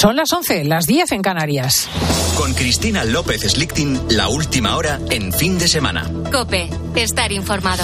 Son las 11, las 10 en Canarias. Con Cristina López Slichting, la última hora en fin de semana. Cope, estar informado.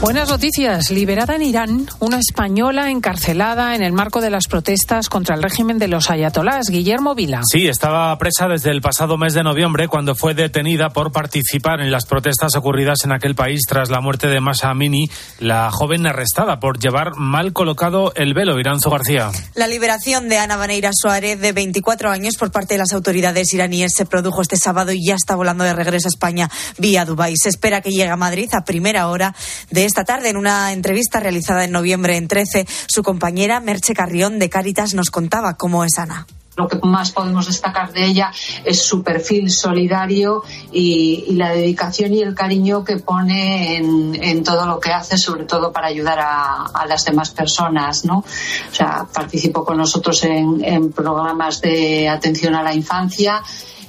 Buenas noticias. Liberada en Irán una española encarcelada en el marco de las protestas contra el régimen de los ayatolás, Guillermo Vila. Sí, estaba presa desde el pasado mes de noviembre cuando fue detenida por participar en las protestas ocurridas en aquel país tras la muerte de Masa Amini, la joven arrestada por llevar mal colocado el velo. Iranzo García. La liberación de Ana Baneira Suárez, de 24 años, por parte de las autoridades iraníes se produjo este sábado y ya está volando de regreso a España vía Dubái. Se espera que llegue a Madrid a primera hora de esta tarde, en una entrevista realizada en noviembre en 13, su compañera Merche Carrión de Cáritas nos contaba cómo es Ana lo que más podemos destacar de ella es su perfil solidario y, la dedicación y el cariño que pone en, todo lo que hace, sobre todo para ayudar a, las demás personas, ¿no? O sea, participó con nosotros en programas de atención a la infancia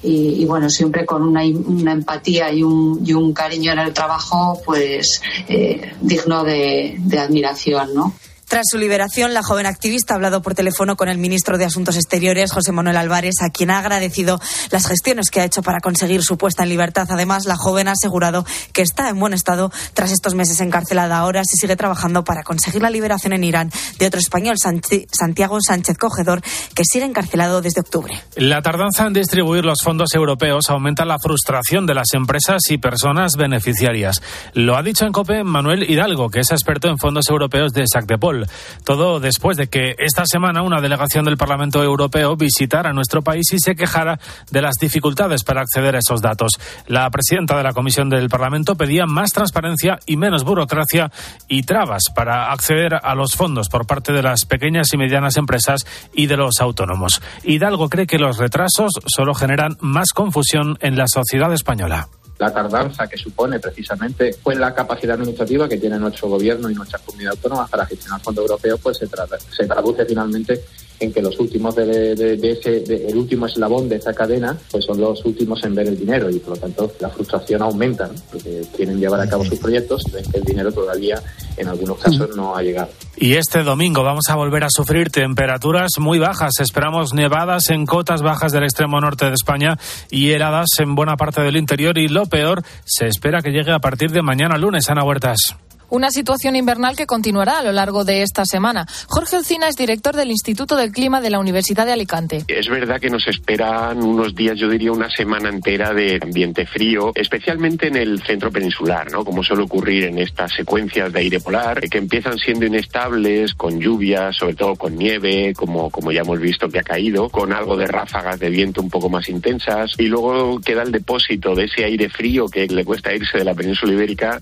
y, y, bueno, siempre con una, una empatía y un, y un, cariño en el trabajo, pues eh, digno de, de admiración, ¿no? Tras su liberación, la joven activista ha hablado por teléfono con el ministro de Asuntos Exteriores, José Manuel Álvarez, a quien ha agradecido las gestiones que ha hecho para conseguir su puesta en libertad. Además, la joven ha asegurado que está en buen estado tras estos meses encarcelada. Ahora se sigue trabajando para conseguir la liberación en Irán de otro español, Santiago Sánchez Cogedor, que sigue encarcelado desde octubre. La tardanza en distribuir los fondos europeos aumenta la frustración de las empresas y personas beneficiarias. Lo ha dicho en COPE Manuel Hidalgo, que es experto en fondos europeos de SACDEPOL. Todo después de que esta semana una delegación del Parlamento Europeo visitara nuestro país y se quejara de las dificultades para acceder a esos datos. La presidenta de la Comisión del Parlamento pedía más transparencia y menos burocracia y trabas para acceder a los fondos por parte de las pequeñas y medianas empresas y de los autónomos. Hidalgo cree que los retrasos solo generan más confusión en la sociedad española la tardanza que supone precisamente pues la capacidad administrativa que tiene nuestro gobierno y nuestra comunidad autónoma para gestionar fondos europeos pues se, tra se traduce finalmente en que los últimos de, ese el último eslabón de esa cadena pues son los últimos en ver el dinero y por lo tanto la frustración aumenta ¿no? porque quieren llevar a cabo sus proyectos y ven que el dinero todavía en algunos casos no ha llegado. Y este domingo vamos a volver a sufrir temperaturas muy bajas. Esperamos nevadas en cotas bajas del extremo norte de España y heladas en buena parte del interior y lo peor se espera que llegue a partir de mañana lunes, Ana Huertas una situación invernal que continuará a lo largo de esta semana. Jorge Alcina es director del Instituto del Clima de la Universidad de Alicante. Es verdad que nos esperan unos días, yo diría una semana entera de ambiente frío, especialmente en el centro peninsular, ¿no? Como suele ocurrir en estas secuencias de aire polar, que empiezan siendo inestables, con lluvias, sobre todo con nieve, como, como ya hemos visto que ha caído, con algo de ráfagas de viento un poco más intensas, y luego queda el depósito de ese aire frío que le cuesta irse de la península ibérica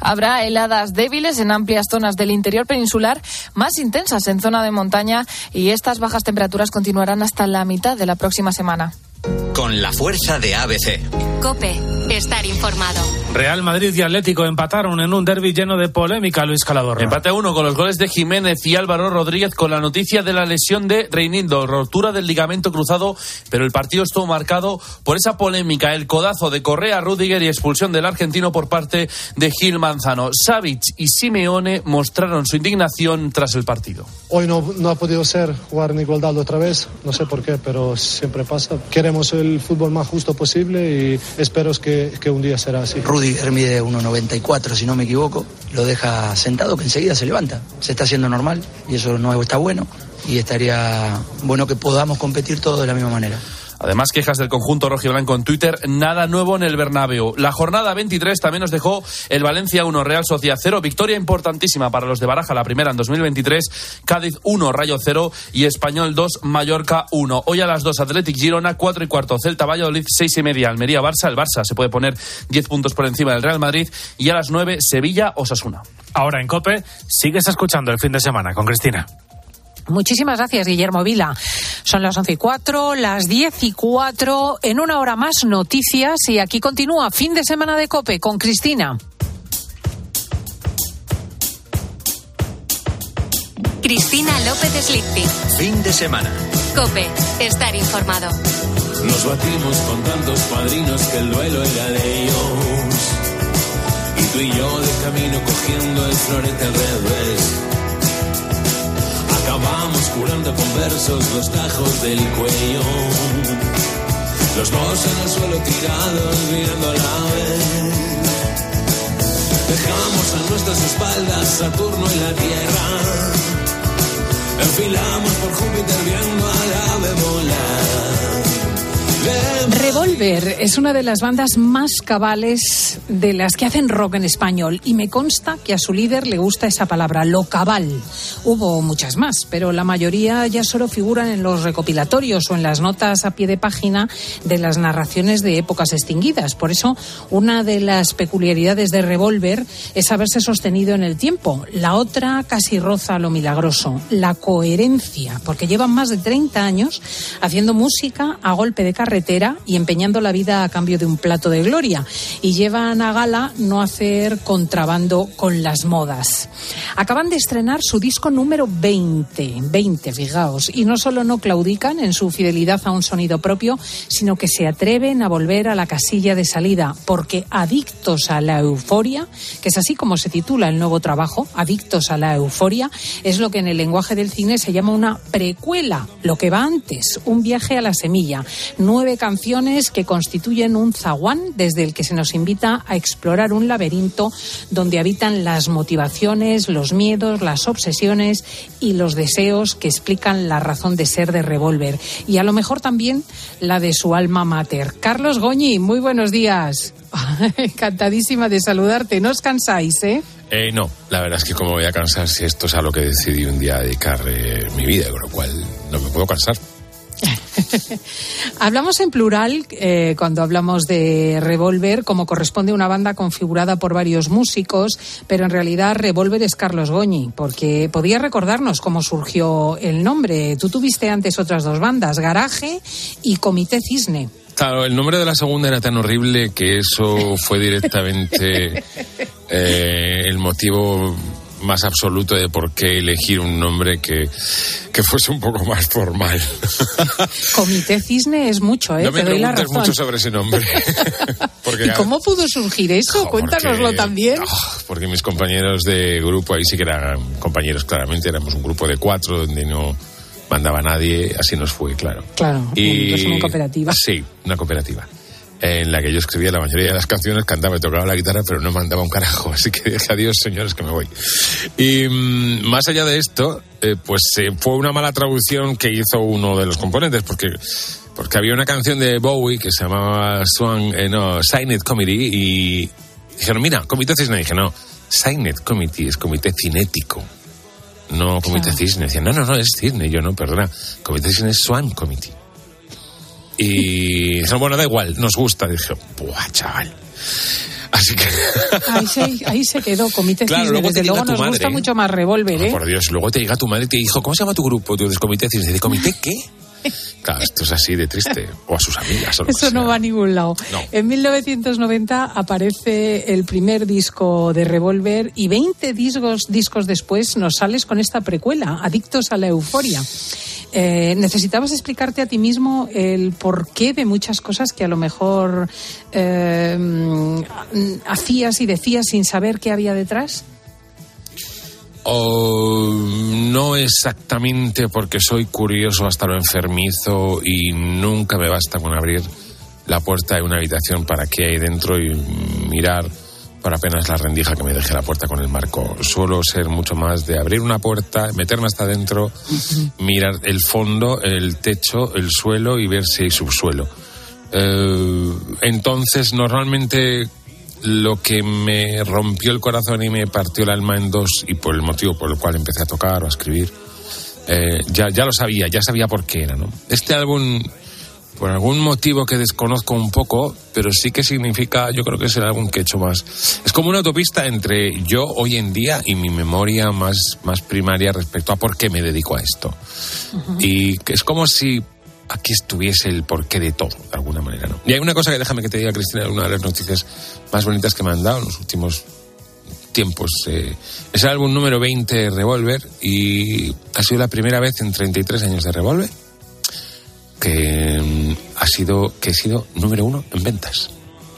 Habrá heladas débiles en amplias zonas del interior peninsular, más intensas en zona de montaña y estas bajas temperaturas continuarán hasta la mitad de la próxima semana. Con la fuerza de ABC. Cope, estar informado. Real Madrid y Atlético empataron en un derby lleno de polémica, Luis Calador. Empate a uno con los goles de Jiménez y Álvaro Rodríguez con la noticia de la lesión de Reinindo, rotura del ligamento cruzado, pero el partido estuvo marcado por esa polémica, el codazo de Correa, Rudiger y expulsión del argentino por parte de Gil Manzano. Savic y Simeone mostraron su indignación tras el partido. Hoy no, no ha podido ser jugar en igualdad otra vez, no sé por qué, pero siempre pasa. Queremos el fútbol más justo posible y espero que, que un día será así. Rudiger mide 1,94 si no me equivoco, lo deja sentado que enseguida se levanta. Se está haciendo normal y eso no está bueno y estaría bueno que podamos competir todos de la misma manera. Además, quejas del conjunto rojiblanco en Twitter, nada nuevo en el Bernabéu. La jornada 23 también nos dejó el Valencia 1, Real Sociedad 0, victoria importantísima para los de Baraja, la primera en 2023, Cádiz 1, Rayo 0 y Español 2, Mallorca 1. Hoy a las 2, Athletic Girona 4 y cuarto, Celta Valladolid 6 y media, Almería Barça, el Barça se puede poner 10 puntos por encima del Real Madrid y a las 9, Sevilla Osasuna. Ahora en COPE, sigues escuchando el fin de semana con Cristina. Muchísimas gracias, Guillermo Vila. Son las once y cuatro, las diez y cuatro. En una hora más, noticias. Y aquí continúa fin de semana de Cope con Cristina. Cristina López Slichting. Fin de semana. Cope, estar informado. Nos batimos con tantos padrinos que el duelo era de ellos. Y tú y yo de camino cogiendo el florete al revés Limpiando con versos los tajos del cuello. Los dos en el suelo tirados mirando a la vez. Dejamos a nuestras espaldas Saturno y la Tierra. Enfilamos por Júpiter viendo al ave volar. Revolver es una de las bandas más cabales de las que hacen rock en español y me consta que a su líder le gusta esa palabra, lo cabal. Hubo muchas más, pero la mayoría ya solo figuran en los recopilatorios o en las notas a pie de página de las narraciones de épocas extinguidas. Por eso, una de las peculiaridades de Revolver es haberse sostenido en el tiempo. La otra casi roza lo milagroso, la coherencia, porque llevan más de 30 años haciendo música a golpe de y empeñando la vida a cambio de un plato de gloria. Y llevan a gala no hacer contrabando con las modas. Acaban de estrenar su disco número 20, 20, fijaos, y no solo no claudican en su fidelidad a un sonido propio, sino que se atreven a volver a la casilla de salida, porque Adictos a la Euforia, que es así como se titula el nuevo trabajo, Adictos a la Euforia, es lo que en el lenguaje del cine se llama una precuela, lo que va antes, un viaje a la semilla, nueve canciones que constituyen un zaguán desde el que se nos invita a explorar un laberinto donde habitan las motivaciones, los miedos, las obsesiones y los deseos que explican la razón de ser de Revolver y a lo mejor también la de su alma mater. Carlos Goñi, muy buenos días. Encantadísima de saludarte. No os cansáis, ¿eh? Eh, no, la verdad es que como voy a cansar si esto es a lo que decidí un día dedicar eh, mi vida, con lo cual no me puedo cansar. hablamos en plural eh, cuando hablamos de Revolver, como corresponde a una banda configurada por varios músicos, pero en realidad Revolver es Carlos Goñi, porque podía recordarnos cómo surgió el nombre. Tú tuviste antes otras dos bandas, Garaje y Comité Cisne. Claro, el nombre de la segunda era tan horrible que eso fue directamente eh, el motivo más absoluto de por qué elegir un nombre que, que fuese un poco más formal. Comité Cisne es mucho, ¿eh? No me Te doy la razón. mucho sobre ese nombre. porque, ¿Y cómo pudo surgir eso? Cuéntanoslo también. porque mis compañeros de grupo, ahí sí que eran compañeros claramente, éramos un grupo de cuatro donde no mandaba nadie, así nos fue, claro. Claro, Y- es una cooperativa. Sí, una cooperativa. En la que yo escribía la mayoría de las canciones, cantaba y tocaba la guitarra, pero no mandaba un carajo. Así que dije adiós, señores, que me voy. Y mm, más allá de esto, eh, pues eh, fue una mala traducción que hizo uno de los componentes, porque porque había una canción de Bowie que se llamaba Swan, eh, no, Sign It Committee, y dijeron, mira, Comité Cisne. dije, no, Sign It Committee es comité cinético, no Comité Cisne. Decían, no, no, no, es Cisne. Y yo, no, perdona, Comité Cisne es Swan Committee. Y bueno, da igual, nos gusta. dije, buah, chaval. Así que, Ahí se, ahí se quedó Comité Claro, Cisne. luego Desde luego nos gusta madre. mucho más Revolver, ¿eh? por Dios, luego te llega tu madre y te dijo, ¿cómo se llama tu grupo? Tú dices, Comité Cisne. Dice, ¿Comité qué? Claro, esto es así de triste. O a sus amigas. O Eso no va a ningún lado. No. En 1990 aparece el primer disco de Revolver y 20 discos, discos después nos sales con esta precuela, Adictos a la Euforia. Eh, ¿Necesitabas explicarte a ti mismo el porqué de muchas cosas que a lo mejor eh, hacías y decías sin saber qué había detrás? O no exactamente porque soy curioso hasta lo enfermizo y nunca me basta con abrir la puerta de una habitación para qué hay dentro y mirar por apenas la rendija que me deje la puerta con el marco. Suelo ser mucho más de abrir una puerta, meterme hasta adentro, mirar el fondo, el techo, el suelo y ver si hay subsuelo. Eh, entonces, normalmente lo que me rompió el corazón y me partió el alma en dos y por el motivo por el cual empecé a tocar o a escribir, eh, ya, ya lo sabía, ya sabía por qué era, ¿no? Este álbum, por algún motivo que desconozco un poco, pero sí que significa, yo creo que es el álbum que he hecho más. Es como una autopista entre yo hoy en día y mi memoria más, más primaria respecto a por qué me dedico a esto. Y es como si aquí estuviese el porqué de todo, de alguna manera, ¿no? Y hay una cosa que déjame que te diga, Cristina, una de las noticias más bonitas que me han dado en los últimos tiempos. Eh, es el álbum número 20 de Revolver y ha sido la primera vez en 33 años de Revolver que mm, ha sido que he sido número uno en ventas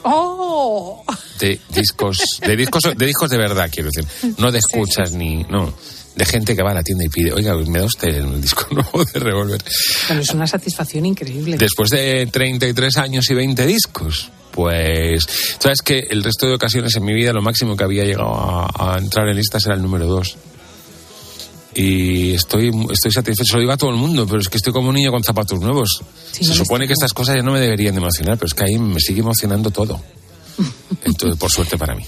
¡Oh! de discos de discos de discos de verdad quiero decir no de escuchas ni no de gente que va a la tienda y pide, oiga, me da usted el disco nuevo de Revolver. Bueno, es una satisfacción increíble. Después de 33 años y 20 discos, pues, sabes que el resto de ocasiones en mi vida lo máximo que había llegado a, a entrar en listas era el número 2. Y estoy, estoy satisfecho, lo digo a todo el mundo, pero es que estoy como un niño con zapatos nuevos. Sí, Se no supone que estas cosas ya no me deberían de emocionar, pero es que ahí me sigue emocionando todo. Entonces, por suerte para mí.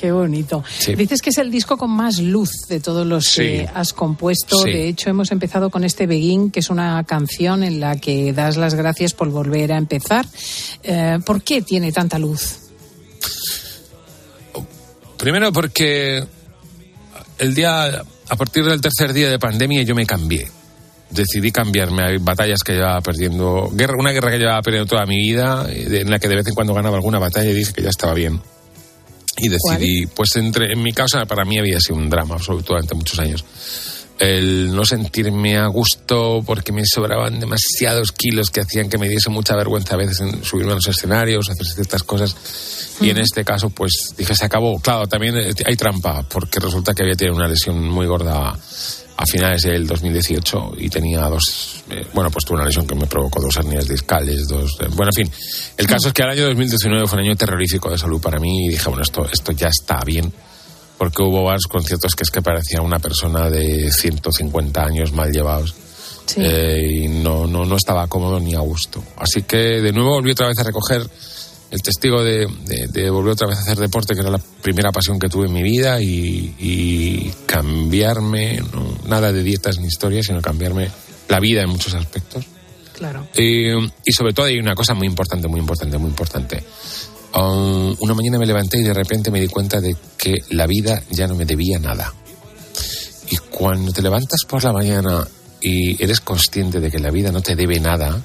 Qué bonito. Sí. Dices que es el disco con más luz de todos los Sí. que has compuesto. Sí. De hecho, hemos empezado con este Begin, que es una canción en la que das las gracias por volver a empezar. Eh, ¿Por qué tiene tanta luz? Primero porque el día, a partir del tercer día de pandemia yo me cambié. Decidí cambiarme. Hay batallas que llevaba perdiendo, guerra, una guerra que llevaba perdiendo toda mi vida, eh, en la que de vez en cuando ganaba alguna batalla y dije que ya estaba bien. Y decidí, pues entre, en mi causa para mí había sido un drama absoluto durante muchos años. El no sentirme a gusto porque me sobraban demasiados kilos que hacían que me diese mucha vergüenza a veces en subirme a los escenarios, hacer ciertas cosas. Y en este caso, pues dije, se acabó. Claro, también eh, hay trampa, porque resulta que había tenido una lesión muy gorda a finales del 2018 y tenía dos, eh, bueno, pues tuve una lesión que me provocó dos hernias discales, dos, eh, bueno, en fin. El caso es que el año 2019 fue un año terrorífico de salud para mí y dije, bueno, esto, esto ya está bien, porque hubo varios conciertos que es que parecía una persona de 150 años mal llevados. Eh, y no, no, no estaba cómodo ni a gusto. Así que de nuevo volví otra vez a recoger el testigo de, de, de volver otra vez a hacer deporte, que era la primera pasión que tuve en mi vida, y, y cambiarme, no, nada de dietas ni historias, sino cambiarme la vida en muchos aspectos. Claro. Y, y sobre todo hay una cosa muy importante, muy importante, muy importante. Um, una mañana me levanté y de repente me di cuenta de que la vida ya no me debía nada. Y cuando te levantas por la mañana y eres consciente de que la vida no te debe nada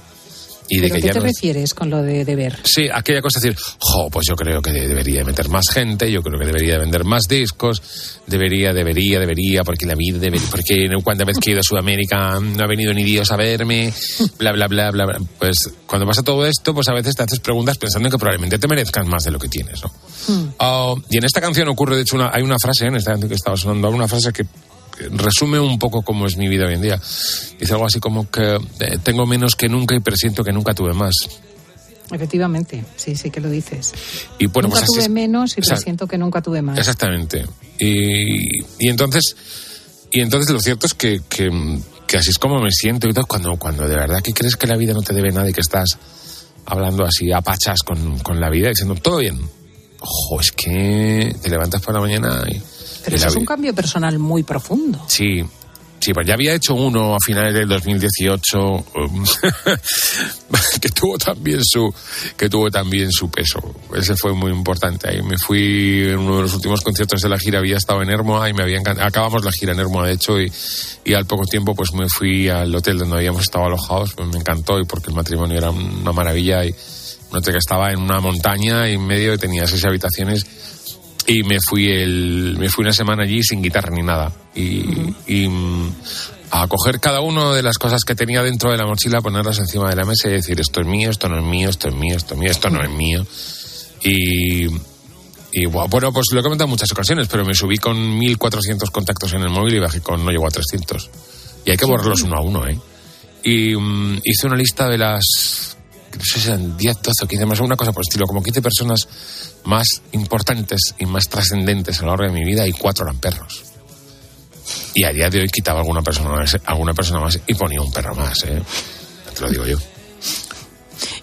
y de ¿Pero que qué ya te no... refieres con lo de deber? Sí, aquella cosa de decir, jo, pues yo creo que debería meter más gente, yo creo que debería vender más discos, debería, debería, debería, porque la vida debería, porque cuántas veces que he ido a Sudamérica no ha venido ni Dios a verme, bla, bla, bla, bla, bla. Pues cuando pasa todo esto, pues a veces te haces preguntas pensando que probablemente te merezcan más de lo que tienes, ¿no? Ah, y en esta canción ocurre, de hecho, una, hay una frase, en esta canción que estaba sonando, una frase que resume un poco cómo es mi vida hoy en día. Dice algo así como que eh, tengo menos que nunca y presiento que nunca tuve más. Efectivamente, sí, sí que lo dices. Y bueno, nunca pues así tuve es. menos y presiento que nunca tuve más. Exactamente. Y, y entonces, y entonces lo cierto es que, que, que así es como me siento y todo, cuando, cuando de verdad que crees que la vida no te debe nada y que estás hablando así a pachas con, con la vida, diciendo todo bien. Ojo, es que te levantas por la mañana y. Pero eso es un cambio personal muy profundo. Sí, sí, pues ya había hecho uno a finales del 2018 um, que tuvo también su que tuvo también su peso. Ese fue muy importante. Ahí me fui en uno de los últimos conciertos de la gira había estado en Hermoa y me había encantado. Acabamos la gira en Hermoa de hecho y, y al poco tiempo pues me fui al hotel donde habíamos estado alojados. Pues me encantó y porque el matrimonio era una maravilla y hotel que estaba en una montaña y en medio y tenía seis habitaciones y me fui el me fui una semana allí sin guitarra ni nada. Y, y, mm, a coger cada una de las cosas que tenía dentro de la mochila ponerlas encima de la mesa y decir esto es mío esto no es mío esto es mío esto es mío esto no es mío y y bu- bueno pues lo he comentado en muchas ocasiones pero me subí con 1400 contactos en el móvil y bajé con no llegó a 300 y hay que borrarlos uno a uno eh y mm, hice una lista de las no sé si eran 10, 12 o 15 más, una cosa por el estilo, como 15 personas más importantes y más trascendentes a lo largo de mi vida y cuatro eran perros. Y a día de hoy quitaba alguna persona más, alguna persona más y ponía un perro más, ¿eh? Te lo digo yo.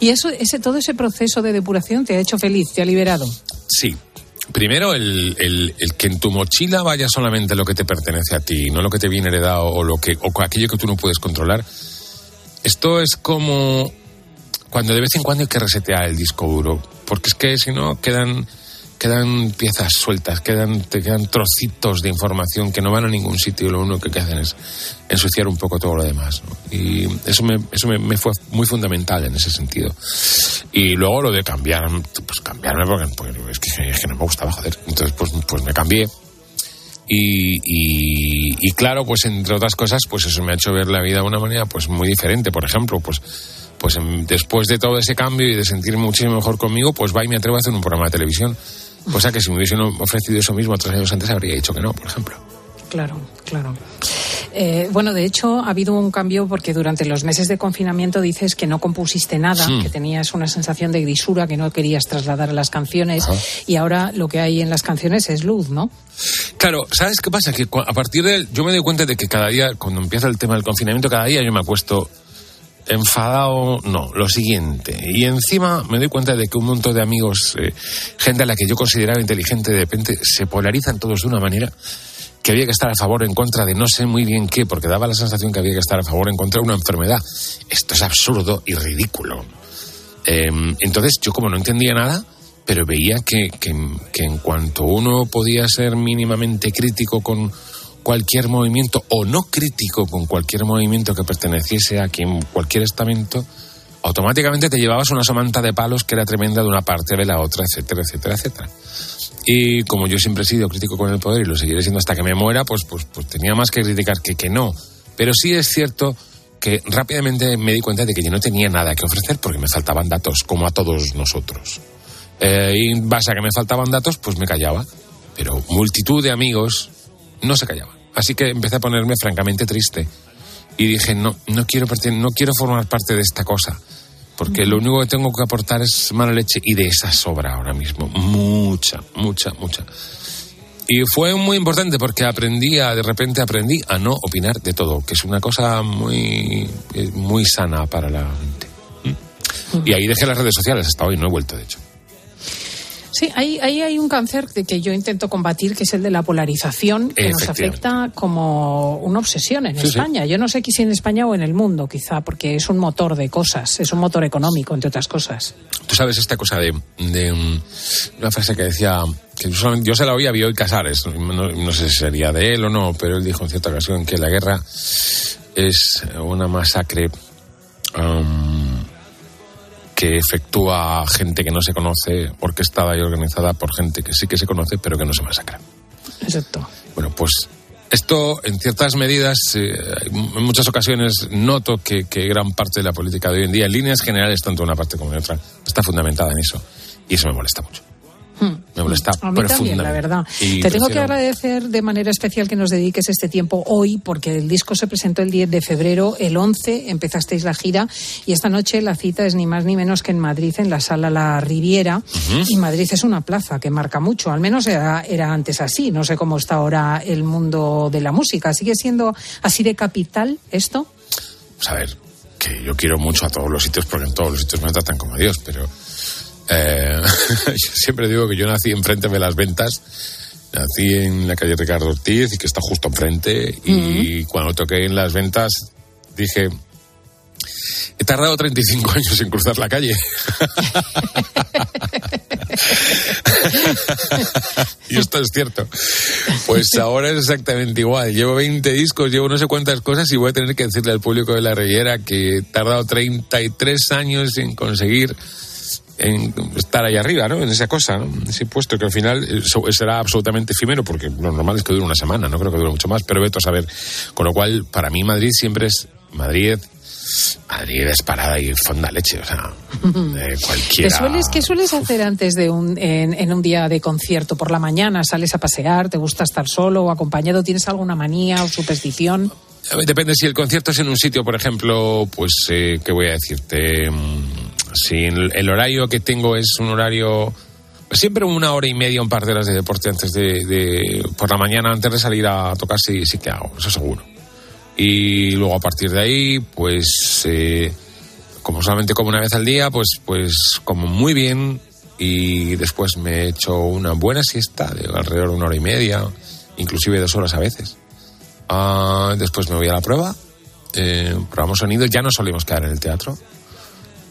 Y eso, ese, todo ese proceso de depuración te ha hecho feliz, te ha liberado. Sí. Primero, el, el- el que en tu mochila vaya solamente lo que te pertenece a ti, no lo que te viene heredado o, lo que, o aquello que tú no puedes controlar. Esto es como cuando de vez en cuando hay que resetear el disco duro, porque es que si no quedan, quedan piezas sueltas, quedan, te quedan trocitos de información que no van a ningún sitio y lo único que hacen es ensuciar un poco todo lo demás. Y eso, me, eso me, fue muy fundamental en ese sentido. Y luego lo de cambiar, pues cambiarme porque, es, que, es que no me gustaba, joder. Entonces pues, pues me cambié. Y, y claro, pues entre otras cosas, pues eso me ha hecho ver la vida de una manera pues muy diferente. Por ejemplo, pues, pues em, después de todo ese cambio y de sentirme muchísimo mejor conmigo, pues va y me atrevo a hacer un programa de televisión. Cosa que si me hubiesen ofrecido eso mismo tres años antes habría dicho que no, por ejemplo. Claro, claro. Eh, bueno, de hecho, ha habido un cambio porque durante los meses de confinamiento dices que no compusiste nada, Sí. que tenías una sensación de grisura que no querías trasladar a las canciones y ahora lo que hay en las canciones es luz, ¿no? Claro, ¿sabes qué pasa? Que a partir de... Yo me doy cuenta de que cada día, cuando empieza el tema del confinamiento, cada día yo me acuesto enfadado, no, lo siguiente. Y encima me doy cuenta de que un montón de amigos, eh, gente a la que yo consideraba inteligente, de repente se polarizan todos de una manera que había que estar a favor o en contra de no sé muy bien qué, porque daba la sensación que había que estar a favor o en contra de una enfermedad. Esto es absurdo y ridículo. Eh, entonces yo como no entendía nada, pero veía que, que en cuanto uno podía ser mínimamente crítico con cualquier movimiento o no crítico con cualquier movimiento que perteneciese a quien cualquier estamento, automáticamente te llevabas una somanta de palos que era tremenda de una parte de la otra, etcétera, etcétera, etcétera. Y como yo siempre he sido crítico con el poder y lo seguiré siendo hasta que me muera, pues, pues, pues tenía más que criticar que que no. Pero sí es cierto que rápidamente me di cuenta de que yo no tenía nada que ofrecer porque me faltaban datos, como a todos nosotros. Eh, y base que me faltaban datos, pues me callaba. Pero multitud de amigos no se callaban. Así que empecé a ponerme francamente triste. Y dije, no, no quiero, no quiero formar parte de esta cosa. Porque lo único que tengo que aportar es mala leche. Y de esa sobra ahora mismo. Mucha, mucha, mucha. Y fue muy importante porque aprendí, a, de repente aprendí a no opinar de todo, que es una cosa muy, eh, muy sana para la mente. ¿Mm? Y ahí dejé las redes sociales hasta hoy, no he vuelto de hecho. Sí, ahí, ahí hay un cáncer de que yo intento combatir, que es el de la polarización, que nos afecta como una obsesión en Sí, sí. España. Yo no sé si en España o en el mundo, quizá, porque es un motor de cosas, es un motor económico, entre otras cosas. Tú sabes esta cosa de, de, mm, una frase que decía, que yo, se la oí a Bioy Casares, no, no sé si sería de él o no, pero él dijo en cierta ocasión que la guerra es una masacre que efectúa gente que no se conoce, orquestada y organizada por gente que sí que se conoce, pero que no se masacra. Exacto. Bueno, pues esto, en ciertas medidas, eh, en muchas ocasiones noto que, que gran parte de la política de hoy en día, en líneas generales, tanto una parte como en otra, está fundamentada en eso. Y eso me molesta mucho. Me molesta. A mí también, la verdad. Y Te tengo que agradecer de manera especial que nos dediques este tiempo hoy, porque el disco se presentó el 10 de febrero, el 11 empezasteis la gira y esta noche la cita es ni más ni menos que en Madrid, en la sala La Riviera. Y Madrid es una plaza que marca mucho, al menos era, era antes así. No sé cómo está ahora el mundo de la música. ¿Sigue siendo así de capital esto? Pues a ver, que yo quiero mucho a todos los sitios porque en todos los sitios me tratan como Dios, pero eh, yo siempre digo que yo nací enfrente de las ventas, nací en la calle Ricardo Ortiz y que está justo enfrente y cuando toqué en las ventas dije, he tardado 35 años en cruzar la calle. y esto es cierto. Pues ahora es exactamente igual. Llevo 20 discos, llevo no sé cuántas cosas y voy a tener que decirle al público de la Riviera que he tardado 33 años en conseguir en estar ahí arriba, ¿no? En esa cosa, ¿no? Ese puesto que al final eso será absolutamente efímero porque lo normal es que dure una semana, no creo que dure mucho más, pero veto a saber. Con lo cual, para mí Madrid siempre es Madrid, Madrid es parada y fonda leche, o sea, eh, ¿Qué cualquiera. sueles, qué sueles hacer antes de un, en, en un día de concierto? ¿Por la mañana sales a pasear? ¿Te gusta estar solo o acompañado? ¿Tienes alguna manía o superstición? Depende si el concierto es en un sitio, por ejemplo, pues, eh, ¿qué voy a decirte? Si el, horario que tengo es un horario, siempre una hora y media, un par de horas de deporte antes de, por la mañana, antes de salir a tocar, sí, sí que hago, eso seguro. Y luego a partir de ahí, pues, eh, como solamente como una vez al día, pues, pues como muy bien y después me echo una buena siesta de alrededor de una hora y media, inclusive dos horas a veces. Ah, después me voy a la prueba, eh, probamos sonido, ya nos solemos quedar en el teatro.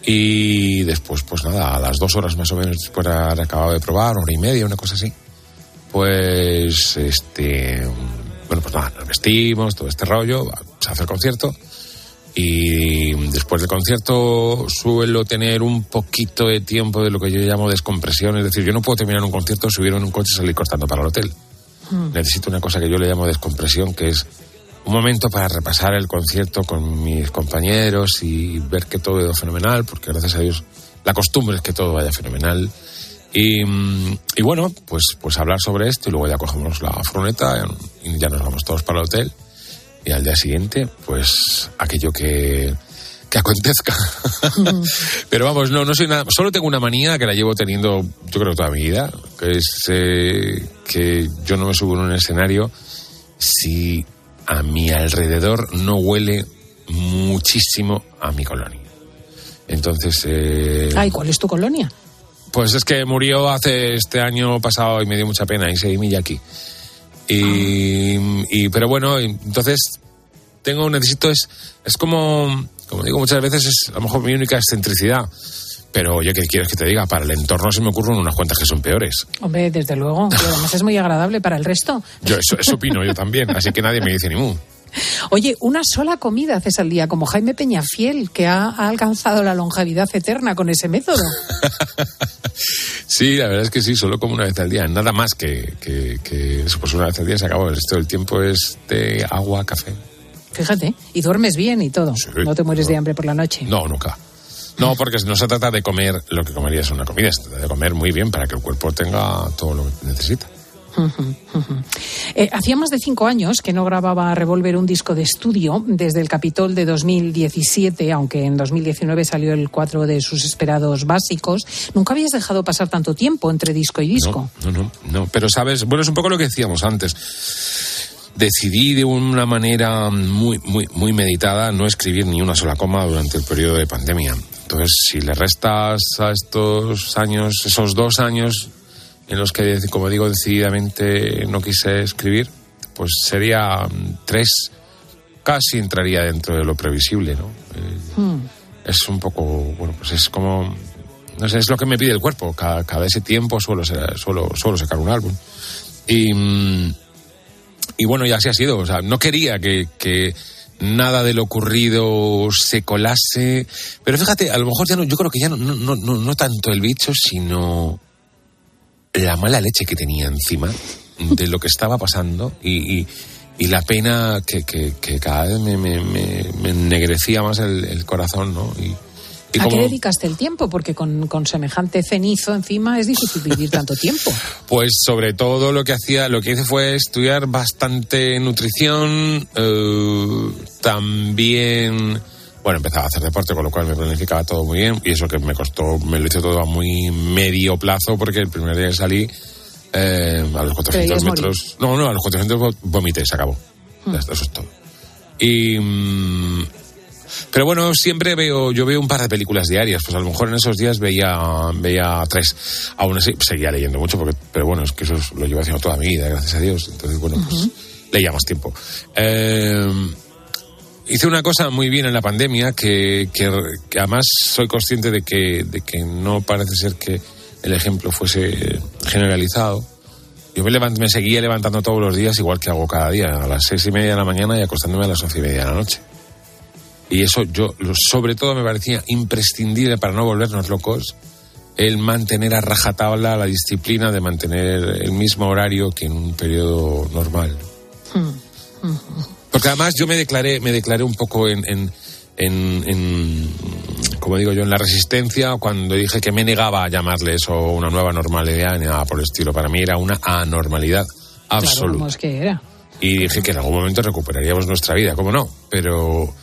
Y después, pues nada, a las dos horas más o menos después de haber acabado de probar, hora y media, una cosa así, pues este, bueno, pues nada, nos vestimos, todo este rollo, se hace el concierto. Y después del concierto suelo tener un poquito de tiempo de lo que yo llamo descompresión, es decir, yo no puedo terminar un concierto, subirme en un coche y salir cortando para el hotel necesito una cosa que yo le llamo descompresión, que es un momento para repasar el concierto con mis compañeros y ver que todo ha ido fenomenal, porque gracias a Dios la costumbre es que todo vaya fenomenal. Y, mm, y bueno, pues, pues hablar sobre esto y luego ya cogemos la furgoneta y ya nos vamos todos para el hotel. Y al día siguiente, pues aquello que, que acontezca. Pero vamos, no, no soy nada. Solo tengo una manía que la llevo teniendo, yo creo, toda mi vida, que es eh, que yo no me subo en un escenario si a mi alrededor no huele muchísimo a mi colonia. Entonces. Eh, Ay, ¿cuál es tu colonia? Pues es que murió hace este año pasado y me dio mucha pena y seguí Miyaki. Y, y pero bueno, entonces tengo necesito es es como como digo muchas veces es a lo mejor mi única excentricidad. Pero oye, ¿qué quieres que te diga? Para el entorno se me ocurren unas cuantas que son peores. Hombre, desde luego. Y además es muy agradable para el resto. Yo eso, eso opino yo también, así que nadie me dice ni mu. Oye, una sola comida haces al día, como Jaime Peñafiel, que ha, ha alcanzado la longevidad eterna con ese método. Sí, la verdad es que sí, solo como una vez al día. Nada más que, que, que pues una vez al día se acabó. El resto del tiempo es de agua, café. Fíjate, y duermes bien y todo. no te mueres de hambre por la noche. No, nunca. No, porque no se trata de comer lo que comerías en una comida, se trata de comer muy bien para que el cuerpo tenga todo lo que necesita. Eh, hacía más de cinco años que no grababa Revolver un disco de estudio desde el Capitol de 2017, aunque en 2019 salió el cuatro de sus esperados básicos. Nunca habías dejado pasar tanto tiempo entre disco y disco. No, no, no. Pero sabes, bueno, es un poco lo que decíamos antes. Decidí de una manera muy, muy, muy meditada no escribir ni una sola coma durante el periodo de pandemia. Entonces, si le restas a estos años, esos dos años en los que, como digo, decididamente no quise escribir, pues sería mm, tres, casi entraría dentro de lo previsible, ¿no? Eh, Hmm. es un poco, bueno, pues es como, no sé, es lo que me pide el cuerpo. Cada, cada ese tiempo suelo, ser- suelo, suelo sacar un álbum. Y, mm, y bueno, y así ha sido. O sea, no quería que, que nada de lo ocurrido se colase. Pero fíjate, a lo mejor ya no, yo creo que ya no, no, no, no, tanto el bicho, sino la mala leche que tenía encima de lo que estaba pasando y, y- y la pena que, que- que cada vez me, me, me- me ennegrecía más el, el corazón, ¿no? Y, y ¿A qué como- dedicaste el tiempo? Porque con, con semejante cenizo encima es difícil vivir tanto tiempo. Pues sobre todo lo que hacía, lo que hice fue estudiar bastante nutrición, eh, también, bueno, empezaba a hacer deporte, con lo cual me planificaba todo muy bien y eso que me costó, me lo hice todo a muy medio plazo porque el primer día que salí eh, a los 400 Creías metros, no, no, a los 400 vo- vomité, se acabó. Está, eso es todo. Y mm, pero bueno, siempre veo, yo veo un par de películas diarias, pues a lo mejor en esos días veía, veía tres. Aún así, seguía leyendo mucho, porque, pero bueno, es que eso es- lo llevo haciendo toda mi vida, gracias a Dios. Entonces, bueno, pues leía más tiempo. Eh, hice una cosa muy bien en la pandemia, que, que, que además soy consciente de que, de que no parece ser que el ejemplo fuese generalizado. Yo me, levant- me seguía levantando todos los días, igual que hago cada día, a las seis y media de la mañana y acostándome a las once y media de la noche. Y eso yo, sobre todo, me parecía imprescindible para no volvernos locos, el mantener a rajatabla la disciplina de mantener el mismo horario que en un periodo normal. Porque además yo me declaré, me declaré un poco en, en, en- en, como digo yo, en la resistencia cuando dije que me negaba a llamarle eso una nueva normalidad ni nada por el estilo. Para mí era una anormalidad Claro, absoluta. es que era. Y dije que en algún momento recuperaríamos nuestra vida, ¿cómo no? Pero,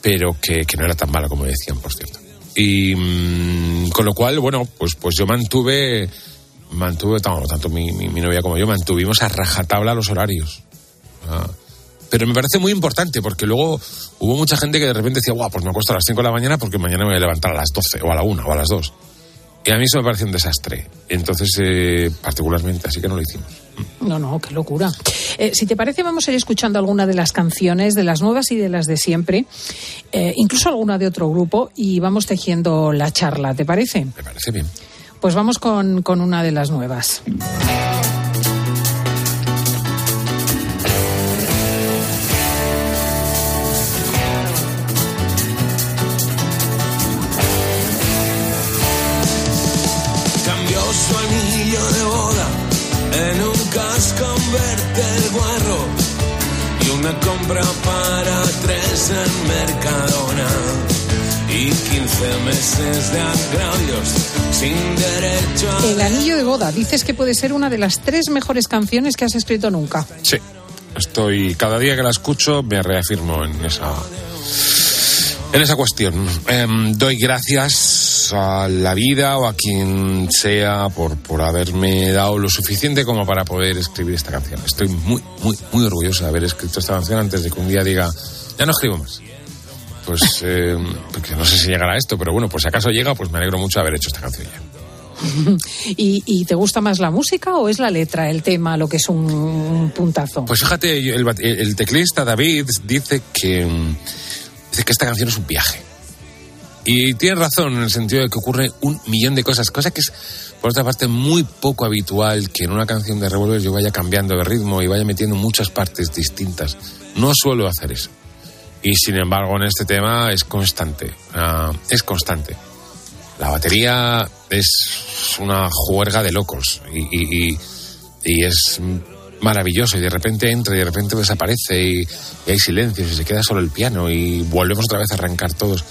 pero que, que no era tan mala como decían, por cierto. Y mm, con lo cual, bueno, pues, pues yo mantuve, mantuve, tanto, tanto mi, mi- mi novia como yo, mantuvimos a rajatabla los horarios. Ah, pero me parece muy importante porque luego hubo mucha gente que de repente decía, guau, pues me acuesto a las 5 de la mañana porque mañana me voy a levantar a las 12 o a la 1 o a las 2. Y a mí eso me pareció un desastre. Entonces, eh, particularmente, así que no lo hicimos. No, no, qué locura. Eh, si te parece, vamos a ir escuchando alguna de las canciones, de las nuevas y de las de siempre, eh, incluso alguna de otro grupo, y vamos tejiendo la charla, ¿te parece? Me parece bien. Pues vamos con, con una de las nuevas. Meses de agravios sin derecho a... El anillo de boda, dices que puede ser una de las tres mejores canciones que has escrito nunca. Sí, estoy cada día que la escucho me reafirmo en esa en esa cuestión. Em, doy gracias a la vida o a quien sea por, por haberme dado lo suficiente como para poder escribir esta canción. Estoy muy, muy, muy orgulloso de haber escrito esta canción antes de que un día diga, ya no escribo más. Pues, eh, porque no sé si llegará esto, pero bueno, pues si acaso llega, pues me alegro mucho de haber hecho esta canción ya. ¿Y, y te gusta más la música o es la letra, el tema, lo que es un, un puntazo? Pues fíjate, el, el teclista David dice que dice que esta canción es un viaje. Y tiene razón en el sentido de que ocurre un millón de cosas, cosa que es, por otra parte, muy poco habitual que en una canción de Revolver yo vaya cambiando de ritmo y vaya metiendo muchas partes distintas. No suelo hacer eso. Y sin embargo, en este tema es constante. ah, es constante. La batería es una juerga de locos y, y- y- y es maravilloso y de repente entra y de repente desaparece y, hay silencios y se queda solo el piano y volvemos otra vez a arrancar todos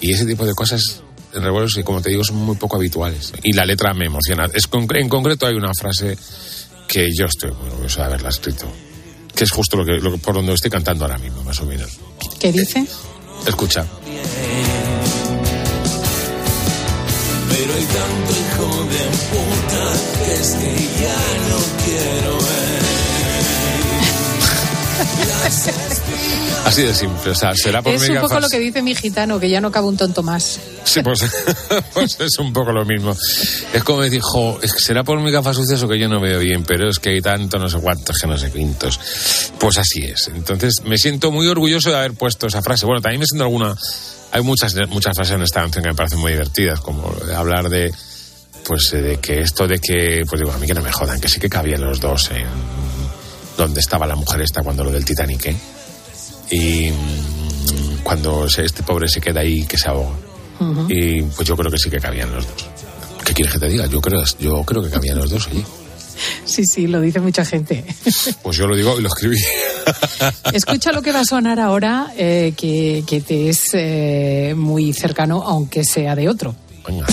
y ese tipo de cosas en revuelos que como te digo son muy poco habituales y la letra me emociona es con- en concreto hay una frase que yo estoy muy orgulloso de haberla escrito que es justo lo que, lo por donde estoy cantando ahora mismo más o menos ¿Qué dice? escucha Pero hay tanto hijo de puta que es que ya no quiero ver. Así de simple o sea será por Es un poco lo que dice mi gitano, que ya no cabe un tonto más. Sí, pues, pues es un poco lo mismo. Es como decir, jo, es que será por mi gafas sucias o que yo no veo bien, pero es que hay tanto no sé cuántos que no sé quintos. Pues así es. Entonces me siento muy orgulloso de haber puesto esa frase. Bueno, también me siento alguna... Hay muchas, muchas frases en esta canción que me parecen muy divertidas, como hablar de pues eh, de que esto de que, pues digo, a mí que no me jodan, que sí que cabían los dos en donde estaba la mujer esta cuando lo del Titanic, ¿eh? Y mm, cuando este pobre se queda ahí que se ahoga. Y pues yo creo que sí que cabían los dos. ¿Qué quieres que te diga? Yo creo, yo creo que cabían los dos allí. Sí, sí, lo dice mucha gente. Pues yo lo digo y lo escribí. Escucha lo que va a sonar ahora, eh, que, que te es eh, muy cercano, aunque sea de otro. Venga.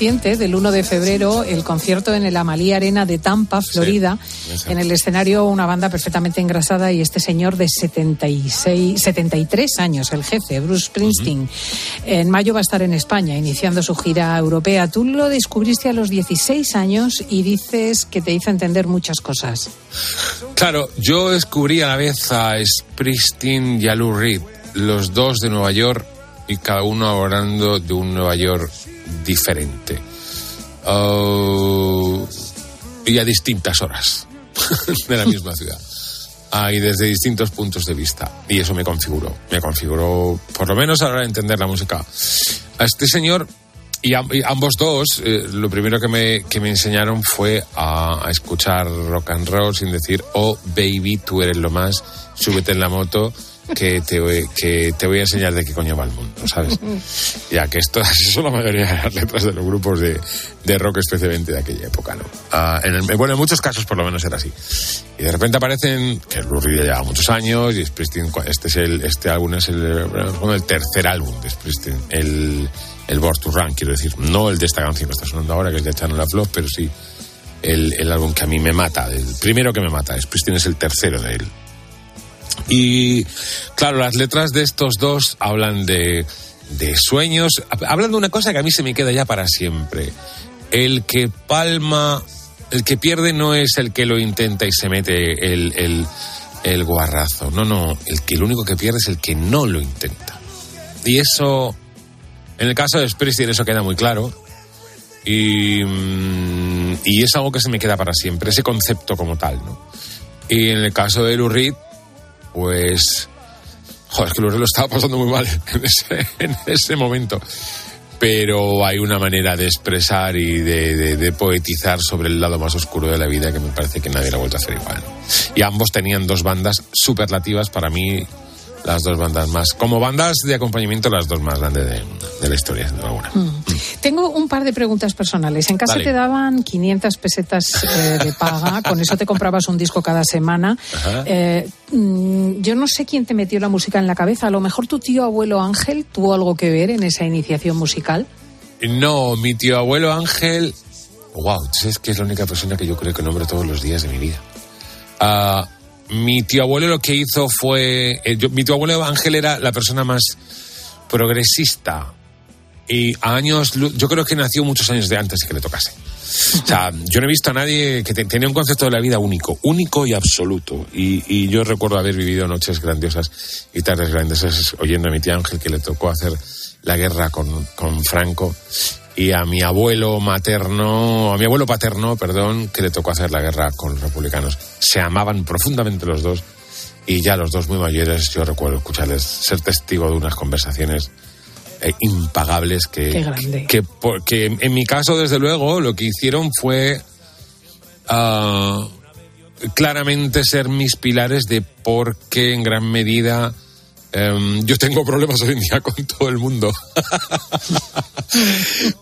Reciente, del 1 de febrero, el concierto en el Amalí Arena de Tampa, Florida. En el escenario, una banda perfectamente engrasada y este señor de 76, 73 años, el jefe, Bruce Springsteen. En mayo va a estar en España, iniciando su gira europea. Tú lo descubriste a los 16 años y dices que te hizo entender muchas cosas. Claro, yo descubrí a la vez a Springsteen y a Lou Reed, los dos de Nueva York y cada uno hablando de un Nueva York diferente. Oh, y a distintas horas de la misma ciudad. Ah, y desde distintos puntos de vista. Y eso me configuró. Me configuró, por lo menos a la hora de entender la música. A este señor y ambos dos, eh, lo primero que me, que me enseñaron fue a, a escuchar rock and roll sin decir, oh baby, tú eres lo más, súbete en la moto que te, voy- que te voy a enseñar de qué coño va el mundo, ¿sabes? Ya que esto así son la mayoría de las letras de los grupos de, de rock, especialmente de aquella época, ¿no? Ah, en el- bueno, en muchos casos por lo menos era así. Y de repente aparecen, que Lou Reed ya lleva muchos años, y Springsteen, este, es el, este álbum es el, bueno, el tercer álbum de Springsteen, el, el Born to Run, quiero decir, no el de esta canción que está sonando ahora, que es de Channel Love, pero sí el, el álbum que a mí me mata, el primero que me mata, Springsteen es el tercero de él. Y claro, las letras de estos dos hablan de, de sueños, hablan de una cosa que a mí se me queda ya para siempre. El que palma, el que pierde no es el que lo intenta y se mete el, el, el guarrazo. No, no, el que el único que pierde es el que no lo intenta. Y eso, en el caso de Springsteen, eso queda muy claro. Y, mm, y es algo que se me queda para siempre, ese concepto como tal, ¿no? Y en el caso de Lou pues, Joder, es que lo estaba pasando muy mal en ese, en ese momento. Pero hay una manera de expresar y de, poetizar sobre el lado más oscuro de la vida que me parece que nadie lo ha vuelto a hacer igual. Y ambos tenían dos bandas superlativas, para mí las dos bandas más, como bandas de acompañamiento, las dos más grandes de, de la historia, sin alguna. Tengo un par de preguntas personales. En casa Dale. te daban 500 pesetas eh, de paga, con eso te comprabas un disco cada semana. Eh, mm, yo no sé quién te metió la música en la cabeza. A lo mejor tu tío abuelo Ángel tuvo algo que ver en esa iniciación musical. No, mi tío abuelo Ángel. Wow, es que es la única persona que yo creo que nombro todos los días de mi vida. Ah, mi tío abuelo lo que hizo fue. eh, mi tío abuelo Ángel era la persona más progresista. Y a años. Yo creo que nació muchos años de antes de que le tocase. O sea, yo no he visto a nadie que te- tenía un concepto de la vida único, único y absoluto. Y, y yo recuerdo haber vivido noches grandiosas y tardes grandiosas oyendo a mi tío Ángel que le tocó hacer la guerra con, con Franco y a mi abuelo materno, a mi abuelo paterno, perdón, que le tocó hacer la guerra con los republicanos. Se amaban profundamente los dos y ya los dos muy mayores, yo recuerdo escucharles, ser testigo de unas conversaciones eh, impagables que, que, que en mi caso, desde luego, lo que hicieron fue ah, claramente ser mis pilares de por qué en gran medida em, yo tengo problemas hoy en día con todo el mundo.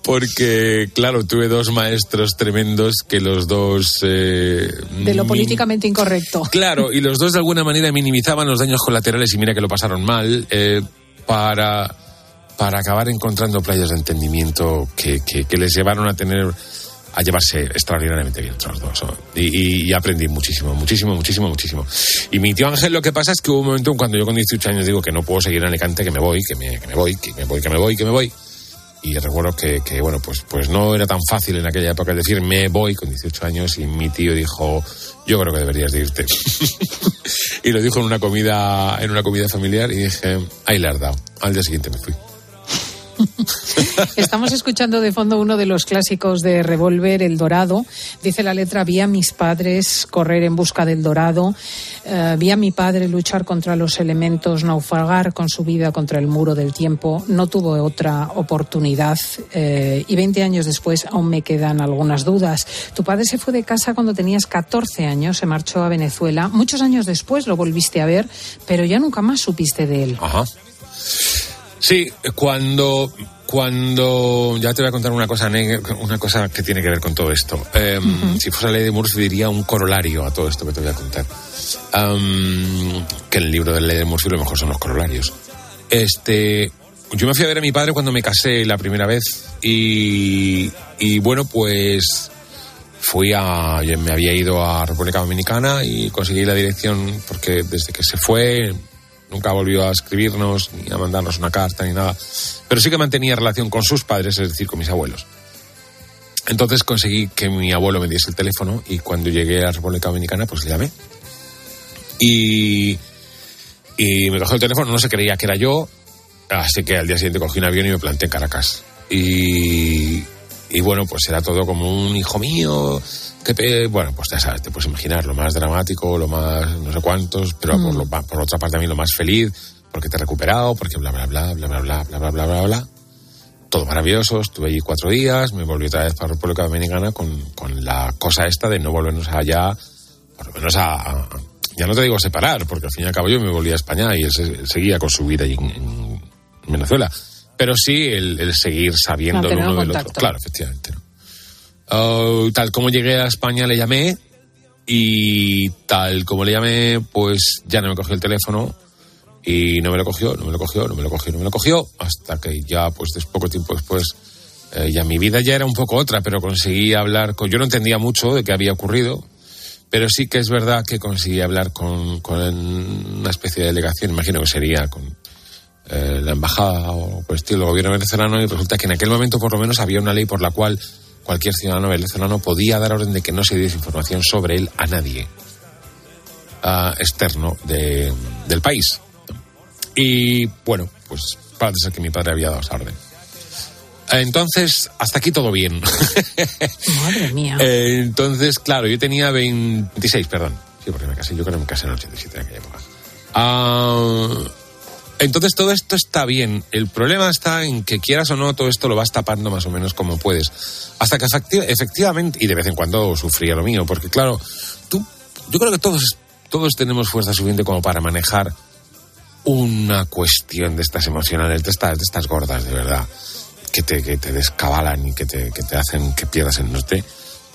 Porque, claro, tuve dos maestros tremendos que los dos... eh, De lo políticamente incorrecto. Claro, y los dos de alguna manera minimizaban los daños colaterales y mira que lo pasaron mal eh, para, para acabar encontrando playas de entendimiento que, que- que les llevaron a tener a llevarse extraordinariamente bien entre los dos. Y, y- aprendí muchísimo, muchísimo, muchísimo, muchísimo. Y mi tío Ángel lo que pasa es que hubo un momento cuando yo con 18 años digo que no puedo seguir en Alicante, que me voy, que me, que me voy, que me voy, que me voy, que me voy. Y recuerdo que, que, bueno, pues, pues no era tan fácil en aquella época decir me voy con 18 años y mi tío dijo yo creo que deberías de irte. y lo dijo en una comida, en una comida familiar y dije, ahí le has dado. Al día siguiente me fui. Estamos escuchando de fondo uno de los clásicos de Revolver, El Dorado. Dice la letra, vi a mis padres correr en busca del dorado, eh, vi a mi padre luchar contra los elementos, naufragar con su vida contra el muro del tiempo. No tuvo otra oportunidad eh, y 20 años después aún me quedan algunas dudas. Tu padre se fue de casa cuando tenías 14 años, se marchó a Venezuela. Muchos años después lo volviste a ver, pero ya nunca más supiste de él. Ajá. Sí, cuando, cuando, ya te voy a contar una cosa, una cosa que tiene que ver con todo esto. Eh, Si fuera la ley de Murphy diría un corolario a todo esto que te voy a contar. Que en el libro de la ley de Murphy lo mejor son los corolarios. Este, yo me fui a ver a mi padre cuando me casé la primera vez y, y bueno, pues fui a, me había ido a República Dominicana y conseguí la dirección porque desde que se fue nunca volvió a escribirnos ni a mandarnos una carta ni nada, pero sí que mantenía relación con sus padres, es decir, con mis abuelos. Entonces conseguí que mi abuelo me diese el teléfono y cuando llegué a República Dominicana pues le llamé. Y, y me cogió el teléfono, no se creía que era yo, así que al día siguiente cogí un avión y me planté en Caracas. Y, y bueno, pues era todo como un hijo mío, que bueno, pues ya sabes, te puedes imaginar lo más dramático, lo más no sé cuántos, pero por, lo- por otra parte a mí lo más feliz, porque te he recuperado, porque bla bla bla, bla bla bla, bla bla bla bla bla. Todo maravilloso, estuve allí cuatro días, me volví otra vez para República Dominicana con, con la cosa esta de no volvernos allá, por lo menos a, a- ya no te digo separar, porque al fin y al cabo yo me volví a España y él se- seguía con su vida allí en, en Venezuela. Pero sí el, el seguir sabiendo el uno del contacto. otro. Claro, efectivamente. ¿no? Ah, tal como llegué a España le llamé y tal como le llamé, pues ya no me cogió el teléfono y no me lo cogió, no me lo cogió, no me lo cogió, no me lo cogió, hasta que ya, pues poco tiempo después, eh, ya mi vida ya era un poco otra, pero conseguí hablar con... Yo no entendía mucho de qué había ocurrido, pero sí que es verdad que conseguí hablar con, con una especie de delegación, imagino que sería con eh, la embajada o por el estilo del gobierno venezolano, y resulta que en aquel momento por lo menos había una ley por la cual cualquier ciudadano venezolano podía dar orden de que no se diese información sobre él a nadie ah, externo de- del país. Y bueno, pues parece ser que mi padre había dado esa orden. Entonces, hasta aquí todo bien. Madre mía. Eh, Entonces, claro, yo tenía 26, perdón. Sí, porque me casé, yo creo que me casé en el 87 en aquella época. Ah, Entonces todo esto está bien. El problema está en que quieras o no, todo esto lo vas tapando más o menos como puedes. Hasta que efecti- efectivamente, y de vez en cuando sufría lo mío, porque claro, tú, yo creo que todos, todos tenemos fuerza suficiente como para manejar una cuestión de estas emocionales, de estas, de estas gordas, de verdad, que te, que te descabalan y que te, que te hacen que pierdas el norte.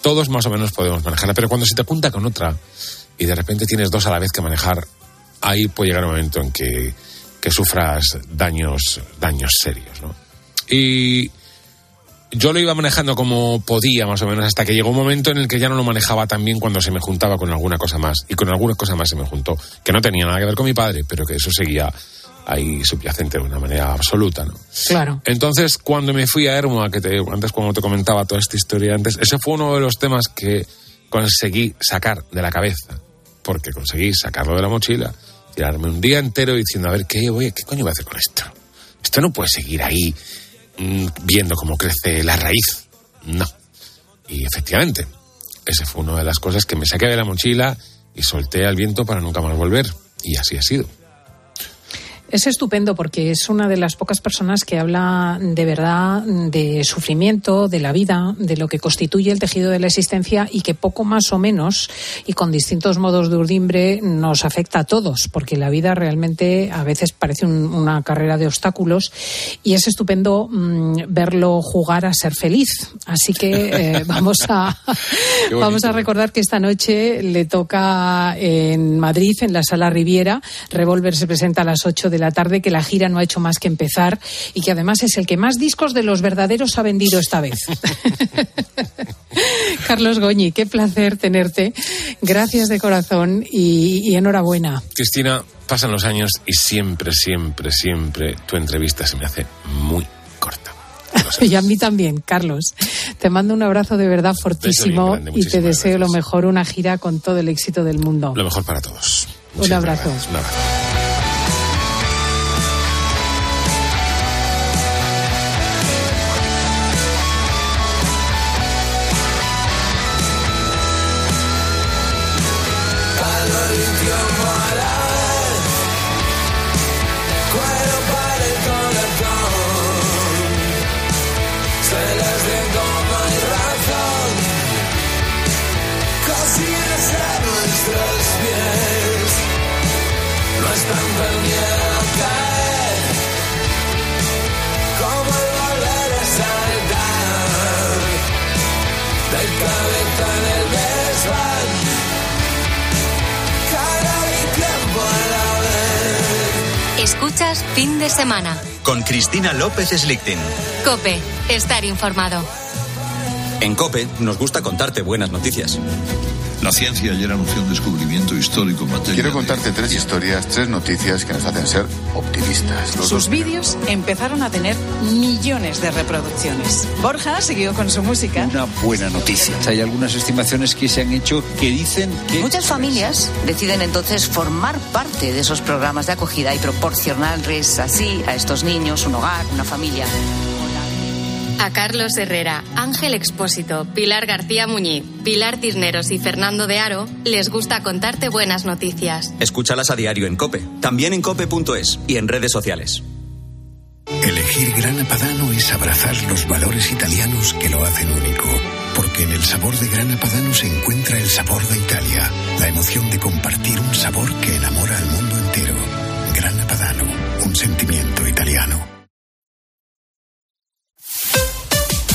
Todos más o menos podemos manejarla, pero cuando se te apunta con otra y de repente tienes dos a la vez que manejar, ahí puede llegar un momento en que, que sufras daños, daños serios, ¿no? Y yo lo iba manejando como podía, más o menos, hasta que llegó un momento en el que ya no lo manejaba tan bien cuando se me juntaba con alguna cosa más. Y con alguna cosa más se me juntó, que no tenía nada que ver con mi padre, pero que eso seguía ahí subyacente de una manera absoluta, ¿no? Claro. Entonces, cuando me fui a Hermoa, que te, antes cuando te comentaba toda esta historia antes, ese fue uno de los temas que conseguí sacar de la cabeza, porque conseguí sacarlo de la mochila, tirarme un día entero diciendo, a ver, ¿qué, voy, qué coño voy a hacer con esto? Esto no puede seguir ahí mm, viendo cómo crece la raíz. No. Y efectivamente, esa fue una de las cosas que me saqué de la mochila y solté al viento para nunca más volver. Y así ha sido. Es estupendo porque es una de las pocas personas que habla de verdad de sufrimiento, de la vida, de lo que constituye el tejido de la existencia y que poco más o menos y con distintos modos de urdimbre nos afecta a todos, porque la vida realmente a veces parece un- una carrera de obstáculos y es estupendo mm, verlo jugar a ser feliz. Así que eh, vamos a vamos a recordar que esta noche le toca en Madrid, en la Sala Riviera. Revolver se presenta a las 8 de la tarde, que la gira no ha hecho más que empezar y que además es el que más discos de los verdaderos ha vendido esta vez. Carlos Goñi, qué placer tenerte. Gracias de corazón y, y enhorabuena. Cristina, pasan los años y siempre, siempre, siempre tu entrevista se me hace muy corta. Y a mí también, Carlos. Te mando un abrazo de verdad fortísimo grande, y te deseo lo mejor, una gira con todo el éxito del mundo. Lo mejor para todos. Un Muchísimas abrazo. gracias. Un abrazo. Escuchas fin de semana. Con Cristina López Slichting. Cope, estar informado. En COPE nos gusta contarte buenas noticias. La ciencia ayer anunció un descubrimiento histórico en materia Quiero de- contarte tres historias, tres noticias que nos hacen ser optimistas. Los Sus dos- vídeos empezaron a tener millones de reproducciones. Borja siguió con su música. Una buena noticia. Hay algunas estimaciones que se han hecho que dicen que... Muchas familias deciden entonces formar parte de esos programas de acogida y proporcionarles así a estos niños un hogar, una familia. A Carlos Herrera, Ángel Expósito, Pilar García Muñiz, Pilar Cisneros y Fernando de Aro les gusta contarte buenas noticias. Escúchalas a diario en COPE. También en COPE.es y en redes sociales. Elegir Grana Padano es abrazar los valores italianos que lo hacen único. Porque en el sabor de Grana Padano se encuentra el sabor de Italia, la emoción de compartir un sabor que enamora al mundo entero. Grana Padano, un sentimiento italiano.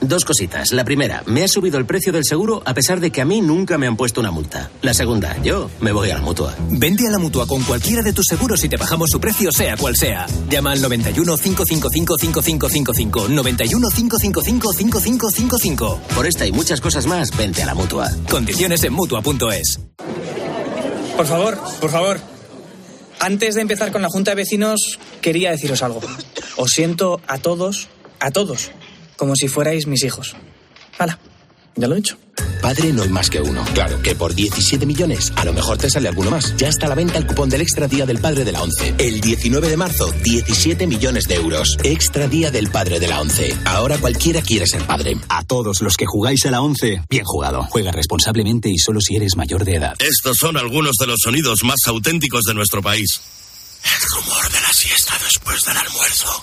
Dos cositas. La primera, me ha subido el precio del seguro a pesar de que a mí nunca me han puesto una multa. La segunda, yo me voy a la mutua. Vente a la mutua con cualquiera de tus seguros y te bajamos su precio, sea cual sea. Llama al 91 555 5555. 91 555 5555. Por esta y muchas cosas más, vente a la mutua. Condiciones en mutua.es. Por favor, por favor. Antes de empezar con la Junta de Vecinos, quería deciros algo. Os siento a todos, a todos, como si fuerais mis hijos. Hala, ya lo he dicho. padre no hay más que uno. Claro que por 17 millones a lo mejor te sale alguno más. Ya está a la venta el cupón del Extra Día del Padre de la ONCE. El 19 de marzo, 17 millones de euros. Extra Día del Padre de la ONCE. Ahora cualquiera quiere ser padre. A todos los que jugáis a la 11, bien jugado. Juega responsablemente y solo si eres mayor de edad. Estos son algunos de los sonidos más auténticos de nuestro país. El rumor de la siesta después del almuerzo.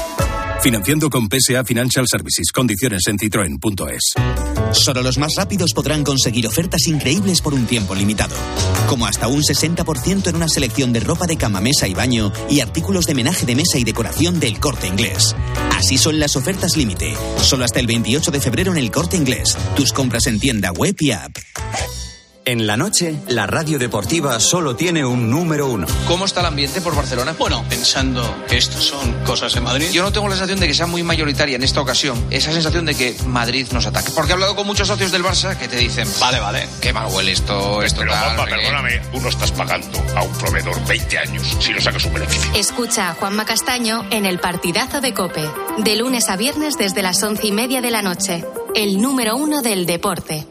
Financiando con PSA Financial Services. Condiciones en citroen.es. Solo los más rápidos podrán conseguir ofertas increíbles por un tiempo limitado. Como hasta un 60% en una selección de ropa de cama, mesa y baño y artículos de menaje de mesa y decoración del corte inglés. Así son las ofertas límite. Solo hasta el 28 de febrero en el corte inglés. Tus compras en tienda web y app. En la noche, la radio deportiva solo tiene un número uno. ¿Cómo está el ambiente por Barcelona? Bueno, pensando que esto son cosas de Madrid. Yo no tengo la sensación de que sea muy mayoritaria en esta ocasión esa sensación de que Madrid nos ataque. Porque he hablado con muchos socios del Barça que te dicen, vale, vale, qué mal huele esto, esto Pero, tal, Juanpa, no sé qué". perdóname, tú no estás pagando a un proveedor 20 años si no sacas un beneficio. Escucha a Juanma Castaño en el partidazo de Cope, de lunes a viernes desde las once y media de la noche. El número uno del deporte.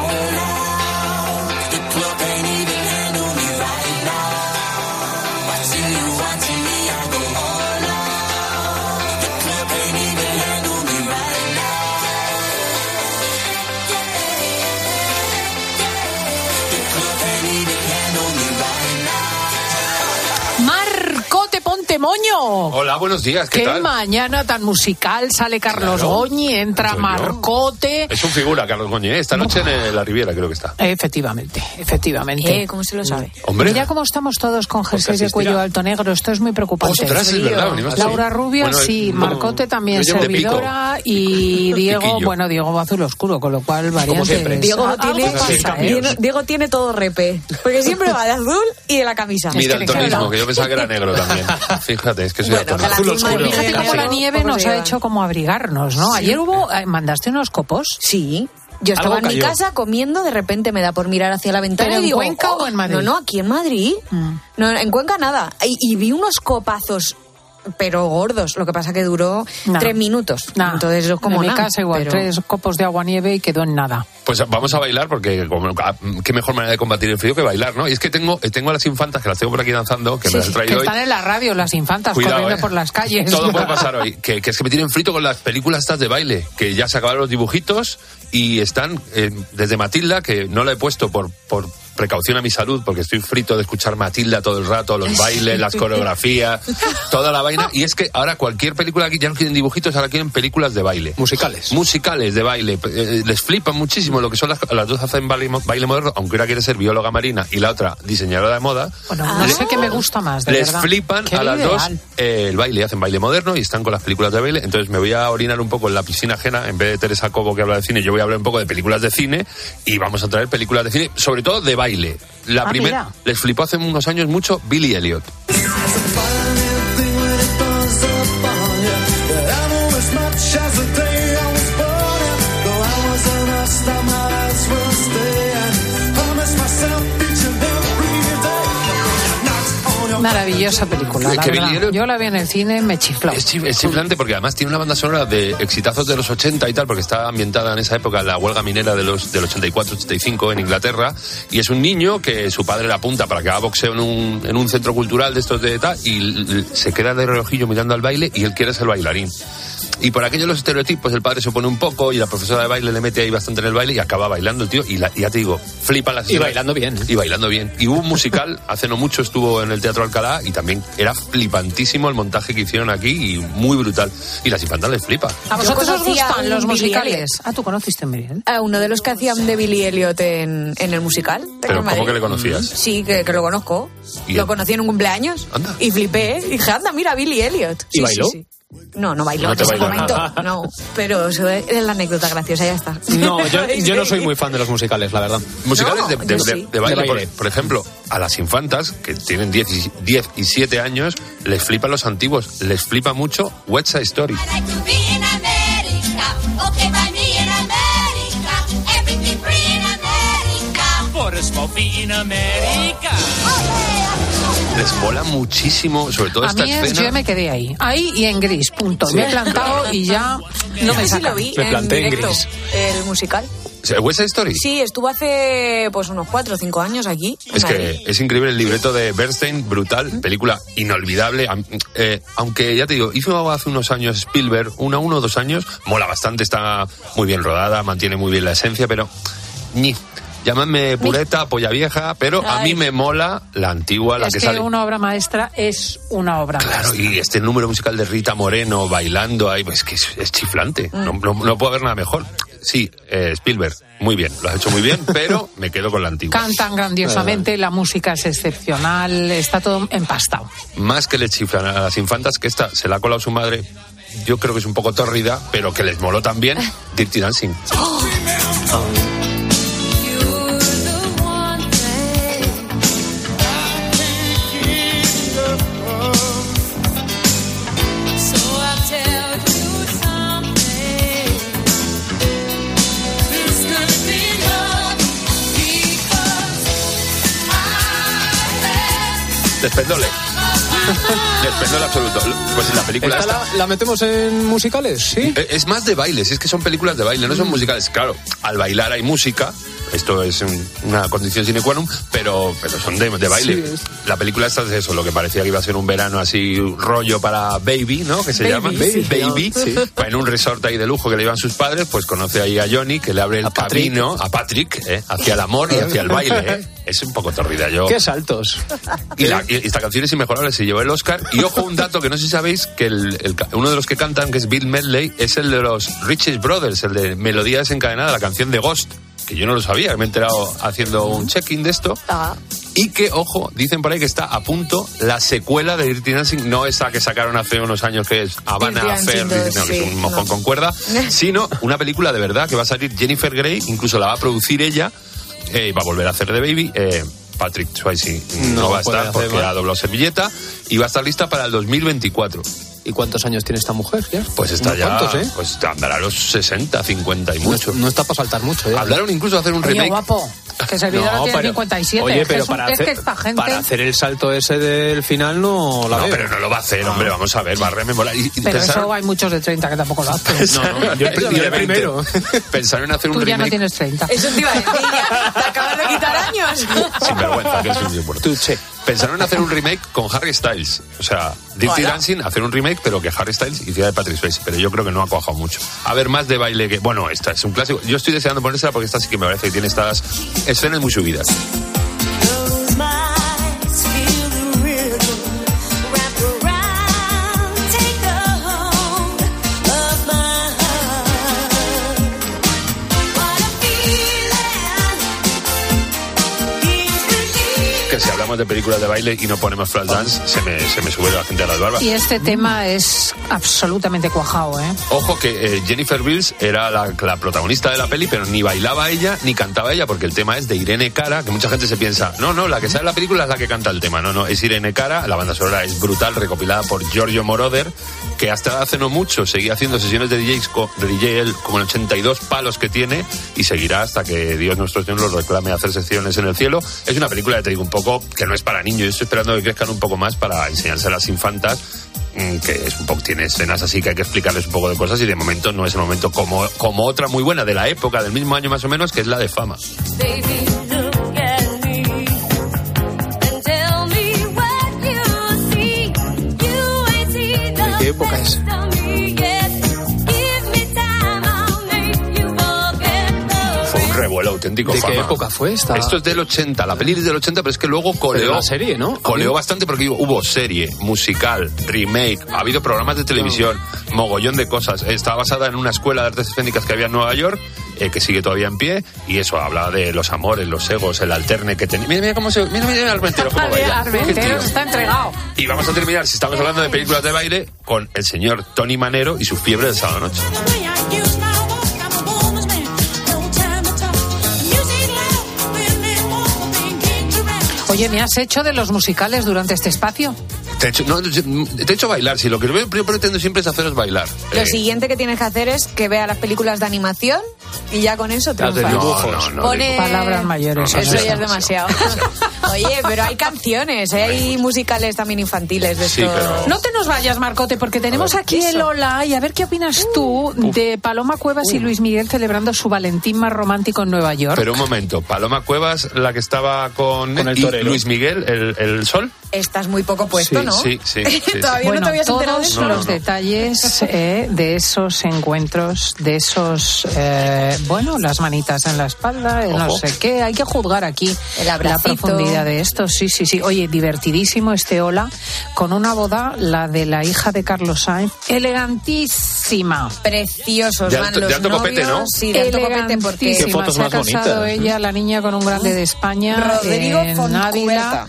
Moño. Hola, buenos días, ¿qué, Qué tal? mañana tan musical. Sale Carlos Claro. Goñi, entra Soy yo. Marcote. Es un figura, Carlos Goñi, ¿eh? esta noche en la Riviera creo que está. Efectivamente, efectivamente. Eh, ¿Cómo se lo sabe? Hombre. Mira cómo estamos todos con jerseys de cuello alto negro. Esto es muy preocupante. Ostras, es verdad. Laura Rubio, Bueno, sí. no, Marcote también, servidora. Y Diego, Piquillo. bueno, Diego va azul oscuro, con lo cual variantes. siempre. Diego Algo tiene, pasa, ¿eh? Diego, Diego tiene todo repe. Porque siempre va de azul y de la camisa. Mi daltonismo, que yo pensaba que era negro también. Fíjate, es que soy Bueno, azul oscuro. Fíjate cómo la nieve ¿Cómo nos ha hecho como abrigarnos, ¿no? Ayer hubo, eh, mandaste unos copos. Sí. Yo estaba en mi casa comiendo, de repente me da por mirar hacia la ventana ¿Pero y en digo, Cuenca "Oh, o en Madrid?" Mm. No, no, aquí en Madrid. No, en Cuenca nada. Y, y vi unos copazos, pero gordos. Lo que pasa que duró tres minutos. Nah, Entonces es como en mi nada, casa igual, pero- tres copos de agua nieve y quedó en nada. Pues vamos a bailar porque como, ah, qué mejor manera de combatir el frío que bailar, ¿no? Y es que tengo, eh, tengo a las infantas que las tengo por aquí danzando, que Sí, me las he traído que hoy. están en la radio, las infantas, Cuidado, corriendo ¿eh? por las calles. Todo puede pasar hoy. Que, que es que me tienen frito con las películas estas de baile, que ya se acabaron los dibujitos y están eh, desde Matilda, que no la he puesto por, por precaución a mi salud, porque estoy frito de escuchar Matilda todo el rato, los bailes, las coreografías, toda la vaina. Y es que ahora cualquier película aquí ya no quieren dibujitos, ahora quieren películas de baile. Musicales. Musicales de baile. Eh, les flipan muchísimo lo que son las, las dos hacen baile, baile moderno, aunque una quiere ser bióloga marina y la otra diseñadora de moda. Bueno, no sé qué me gusta más, de Les verdad. flipan Qué a las dos eh, el baile, hacen baile moderno y están con las películas de baile. Entonces me voy a orinar un poco en la piscina ajena, en vez de Teresa Cobo que habla de cine, yo voy a hablar un poco de películas de cine y vamos a traer películas de cine, sobre todo de baile. La Ah, primera les flipó hace unos años mucho Billy Elliot. Maravillosa película, la Que Yo la vi en el cine, me chifló. Es, chif- es chiflante porque además tiene una banda sonora de exitazos de los 80 y tal, porque está ambientada en esa época en la huelga minera de los, del 84-85 en Inglaterra. Y es un niño que su padre le apunta para que haga boxeo en un, en un centro cultural de estos de tal y se queda de relojillo mirando al baile y él quiere ser bailarín. Y por aquellos los estereotipos, el padre se opone un poco y la profesora de baile le mete ahí bastante en el baile y acaba bailando el tío. Y, la- y ya te digo, flipa las Y bailando bien. Y bailando bien. Y hubo un musical, hace no mucho estuvo en el Teatro Alcalá y también era flipantísimo el montaje que hicieron aquí y muy brutal. Y las infantas les flipa. ¿A vosotros os gustan los musicales? Ah, tú conociste a Miriam. A uno de los que hacían de Billy Elliot en, en el musical. Pero ¿cómo que le conocías? Sí, que, que lo conozco. ¿Y Lo él? conocí en un cumpleaños. Y flipé. Y dije, anda, mira, Billy Elliot. ¿Y Sí, bailó? sí, sí. No, no bailó No en te ese bailó. momento. No, pero eso es la anécdota graciosa, ya está. No, yo, yo no soy muy fan de los musicales, la verdad. Musicales No, de, de- sí. de baile, De baile. Por, por ejemplo, a las infantas, que tienen 10 y, 10 y 7 años, les flipan los antiguos. Les flipa mucho West Side Story. For a smokey in America. Les mola muchísimo, sobre todo A esta mí es, escena. yo me quedé ahí. Ahí y en gris, punto. Sí. Me he plantado y ya no me sí saca. lo vi Me planté en gris. el musical. ¿West Side Story? Sí, estuvo hace pues unos cuatro o cinco años aquí. Es que es increíble el libreto de Bernstein, brutal, película inolvidable. Eh, aunque ya te digo, hizo hace unos años Spielberg, una, uno o dos años, mola bastante, está muy bien rodada, mantiene muy bien la esencia, pero ni. Llámame pureta, polla vieja, pero a mí me mola la antigua, la es que, que sale. una obra maestra es una obra Claro, maestra. y este número musical de Rita Moreno bailando ahí, pues que es, es chiflante. Mm. No, no, no puedo haber nada mejor. Sí, eh, Spielberg, muy bien, lo has hecho muy bien, pero me quedo con la antigua. Cantan grandiosamente, la música es excepcional, está todo empastado. Más que le chiflan a las infantas, que esta se la ha colado su madre, yo creo que es un poco tórrida, pero que les moló también Dirty Dancing. Despendole. Despendole absoluto. Pues en la película ¿Esta esta- la, la metemos en musicales? Sí. Eh, Es más de bailes, es que son películas de baile, no son musicales. Claro, al bailar hay música, esto es un- una condición sine qua non, pero, pero son de, de baile. Sí, La película esta es eso, lo que parecía que iba a ser un verano así, rollo para Baby, ¿no? Que se Baby, llama. Baby. Sí. Pues en un resort ahí de lujo que le iban sus padres, pues conoce ahí a Johnny, que le abre el Patrick. camino a Patrick, ¿eh? hacia el amor y hacia el baile. ¿eh? Es un poco torrida yo. Qué saltos. Y, la- y esta canción es inmejorable, se llevó el Oscar. Y ojo, un dato que no sé si sabéis, que el- uno de los que cantan, que es Bill Medley, es el de los Riches Brothers, el de Melodía Desencadenada, la canción de Ghost, que yo no lo sabía, me he enterado haciendo un check-in de esto. Ah, Y que, ojo, dicen por ahí que está a punto la secuela de Dirty Dancing, no esa que sacaron hace unos años que es Affair, Dancing no, que es un mojón no. con cuerda, sino una película de verdad que va a salir Jennifer Grey, incluso la va a producir ella, eh, y va a volver a hacer de Baby. eh, Patrick Swayze no, No va a estar hacer porque ha doblado servilleta y va a estar lista para el 2024. ¿Y cuántos años tiene esta mujer ya? Pues está ya, cuantos, ¿eh? pues andará a los 60, 50 y mucho. No está para saltar mucho, ¿eh? Hablaron incluso de hacer un Oye, remake. guapo, que Servidora No, tiene pero- 57. Oye, es que pero es un- para es hacer, que esta gente... para hacer el salto ese del final no la no, veo. pero no lo va a hacer, hombre, vamos a ver, va a rememorar. Y, Pero pensaron- eso hay muchos de 30 que tampoco lo hacen. No, no, yo Yo yo primero. Pensaron en hacer un Tú ya no tienes 30. Eso te iba a decir, te acabas de quitar años. sin vergüenza, que es un importe. Tuche. Pensaron en hacer un remake con Harry Styles. O sea, Dirty. Dancing, hacer un remake, pero que Harry Styles hiciera de Patrick Swayze. Pero yo creo que no ha cuajado mucho. A ver, más de baile que. Bueno, esta es un clásico. Yo estoy deseando ponérsela porque esta sí que me parece que tiene estas escenas muy subidas. De películas de baile y no ponemos Flashdance, se me, se me sube la gente a las barbas. Y este tema es absolutamente cuajado, ¿eh? Ojo que eh, Jennifer Bills era la, la protagonista de la peli, pero ni bailaba ella ni cantaba ella, porque el tema es de Irene Cara, que mucha gente se piensa, no, no, la que sale en la película es la que canta el tema. No, no, es Irene Cara, la banda sonora es brutal, recopilada por Giorgio Moroder, que hasta hace no mucho seguía haciendo sesiones de DJs co- de DJ él, como en 82 palos que tiene, y seguirá hasta que Dios nuestro Señor lo reclame hacer sesiones en el cielo. Es una película, ya te digo, un poco que no es para niños. Estoy esperando que crezcan un poco más para enseñarse a las infantas mm, que es un poco tiene escenas así que hay que explicarles un poco de cosas y de momento no es el momento como como otra muy buena de la época del mismo año más o menos que es la de fama ¿De auténtico ¿De qué época fue esta? Esto es del 80, la peli es del 80, pero es que luego coleó. la serie, ¿no? Coleó bastante porque hubo serie, musical, remake, ha habido programas de televisión, mogollón de cosas. Está basada en una escuela de artes escénicas que había en Nueva York, eh, que sigue todavía en pie, y eso hablaba de los amores, los egos, el alterne que tenía. Mira, mira cómo se. Mira, mira, Armentero, cómo baila. Armentero está entregado. Y vamos a terminar, si estamos hablando de películas de baile, con el señor Tony Manero y su fiebre del sábado noche. Oye, ¿me has hecho de los musicales durante este espacio? Te he hecho, no, te he hecho bailar, si lo que yo pretendo siempre es haceros bailar. Lo Eh, siguiente que tienes que hacer es que vea las películas de animación y ya con eso Las de triunfas. dibujos. No, no, Pone- Palabras mayores. Eso eso ya es demasiado. Oye, pero hay canciones, ¿eh? hay musicales también infantiles de Sí, estos. pero- No te nos vayas, Marcote, porque tenemos ver. aquí el hola y a ver qué opinas tú de Paloma Cuevas y Luis Miguel celebrando su Valentín más romántico en Nueva York. Pero un momento, Paloma Cuevas, la que estaba con, Con el y. Luis Miguel, el, el sol. Estás muy poco puesto, Sí, ¿no? sí, sí, sí. Todavía no te habías enterado de todos eso. No, no, los no. detalles eh, de esos encuentros, de esos, eh, bueno, las manitas en la espalda, el no sé qué, hay que juzgar aquí El la abracito. De esto. Sí, sí, sí. Oye, divertidísimo este hola con una boda, la de la hija de Carlos Sainz, elegantísima. Preciosos De van alto- de copete. ¿no? Sí, de alto copete porque Elegantísima. Qué fotos Se ha más casado bonitas. ella, la niña, con un grande de España Rodrigo en. Ávila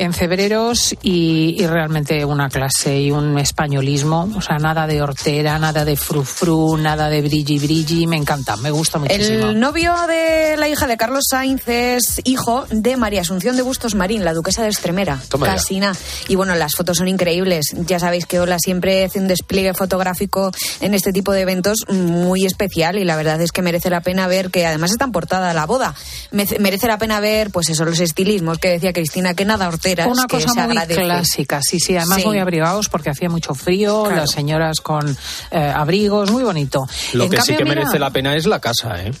en febreros y, y realmente una clase y un españolismo, o sea, nada de hortera, nada de frufru, nada de brilli brilli, me encanta, me gusta muchísimo. El novio de la hija de Carlos Sainz es hijo de María Asunción de Bustos Marín, la duquesa de Extremera. Toma ya. Casina. Y bueno, las fotos son increíbles. Ya sabéis que Ola siempre hace un despliegue fotográfico en este tipo de eventos muy especial y la verdad es que merece la pena ver que además está en portada la boda. Me- Merece la pena ver, pues eso, los estilismos que decía Cristina, que nada horteras. Una que cosa se muy agradece. clásica, sí, sí, además Sí. muy abrigados porque hacía mucho frío, Claro. las señoras con eh, abrigos, muy bonito. Lo En que sí que mira, merece la pena es la casa, ¿eh?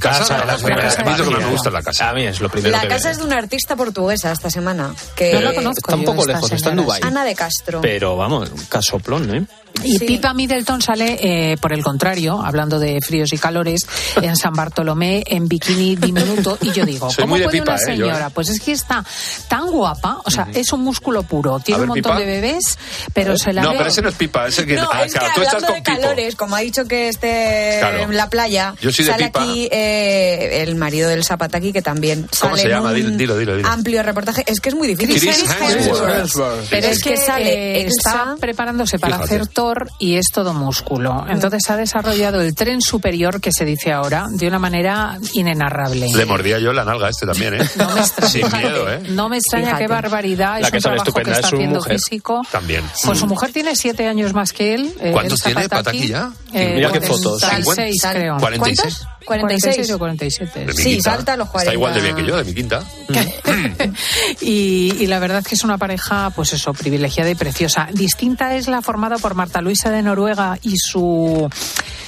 Casa, la casa, la a mí es lo que más casa. me gusta es la casa. A mí es lo primero La que casa me- es de una artista portuguesa esta semana. Que No la conozco Está un poco lejos, está en. Dubái. Ana de Castro. Pero vamos, un casoplón, ¿eh? Y Sí. Pipa Middleton sale, eh, por el contrario, hablando de fríos y calores, en San Bartolomé en bikini diminuto. Y yo digo, Soy ¿cómo puede Pipa, una eh, señora? eh. Pues es que está tan guapa, o sea, es un músculo puro, tiene ver, un montón Pipa. de bebés, pero se la No, ve... pero ese no es pipa, ese que. No, ah, es que claro, tú estás hablando con de Pipo. calores, como ha dicho que esté Claro. en la playa, Yo soy de sale Pipa. aquí eh, el marido del Zapataki que también ¿Cómo sale se en llama? un Dilo, dilo, dilo, amplio reportaje. Es que es muy difícil. Chris Hemsworth. Hemsworth. Pero Es que que sale eh, está preparándose para Fíjate. hacer Thor y es todo músculo. Entonces ha desarrollado el tren superior que se dice ahora de una manera inenarrable. Le mordía yo la nalga a este también, ¿eh? No me extraña, Sin miedo, ¿eh? No me extraña Fíjate. qué barbaridad. La es que un trabajo que está es su haciendo mujer. físico. También. Pues su mujer tiene siete años más que él. eh, ¿Cuántos tiene. Pataki ya? Eh, Mira qué fotos. 46, Sal- creo. 46. ¿Cuántos? 46 46. o 47. De mi Sí, quinta. salta a los 40. Está igual de bien que yo, de mi quinta. y, y la verdad es que es una pareja, pues eso, privilegiada y preciosa. Distinta es la formada por Marta Luisa de Noruega y su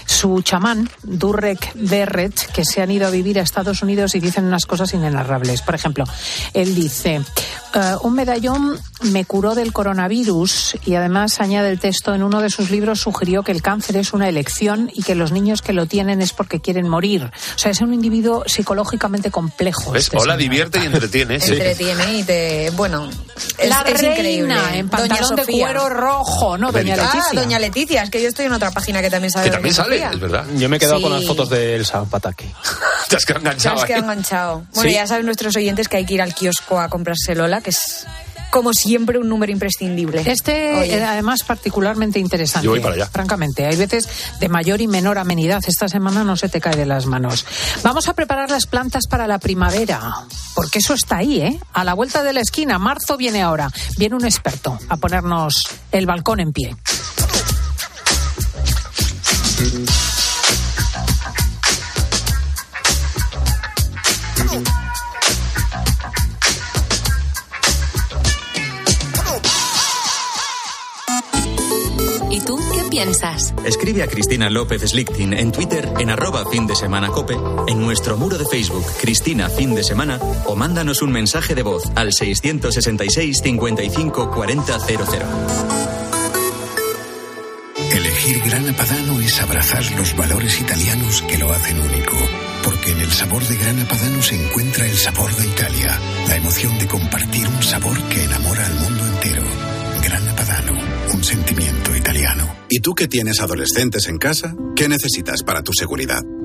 su chamán, Durrek Berret, que se han ido a vivir a Estados Unidos y dicen unas cosas inenarrables. Por ejemplo, él dice, "Eh, un medallón me curó del coronavirus y además añade el texto, en uno de sus libros sugirió que el cáncer es una elección y que los niños que lo tienen es porque quieren morir. O sea, es un individuo psicológicamente complejo. ¿Ves? este Hola, señor. divierte y entretiene. sí. Entretiene y te. Bueno, es, la es reina increíble. en Doña pantalón de cuero rojo, ¿no? Doña Delicado. Ah, Leticia. Doña Leticia, es que yo estoy en otra página que también sabe Que también sale, Es verdad. Yo me he quedado Sí. con las fotos del Zapataki. Te has quedado enganchado. os queda ahí. enganchado. Bueno, Sí. ya saben nuestros oyentes que hay que ir al kiosco a comprarse Lola, que es como siempre un número imprescindible. Este, Oye. eh, además, particularmente interesante. Yo voy para allá. Francamente, hay veces de mayor y menor amenidad. Esta semana no se te cae de las manos. Vamos a preparar las plantas para la primavera, porque eso está ahí, ¿eh? A la vuelta de la esquina, marzo viene ahora. Viene un experto a ponernos el balcón en pie. ¿Y tú qué piensas? Escribe a Cristina López Slichting en Twitter en arroba fin de semana cope, en nuestro muro de Facebook Cristina fin de semana o mándanos un mensaje de voz al 666 55 40 Elegir Grana Padano es abrazar los valores italianos que lo hacen único. Porque en el sabor de Grana Padano se encuentra el sabor de Italia, la emoción de compartir un sabor que enamora al mundo entero. Grana Padano, un sentimiento italiano. ¿Y tú que tienes adolescentes en casa? ¿Qué necesitas para tu seguridad?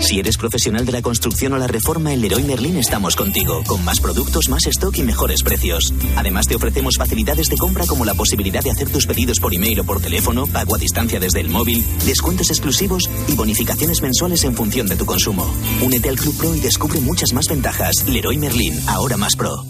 Si eres profesional de la construcción o la reforma, en Leroy Merlin estamos contigo, con más productos, más stock y mejores precios. Además, te ofrecemos facilidades de compra como la posibilidad de hacer tus pedidos por email o por teléfono, pago a distancia desde el móvil, descuentos exclusivos y bonificaciones mensuales en función de tu consumo. Únete al Club Pro y descubre muchas más ventajas. Leroy Merlin, ahora más pro.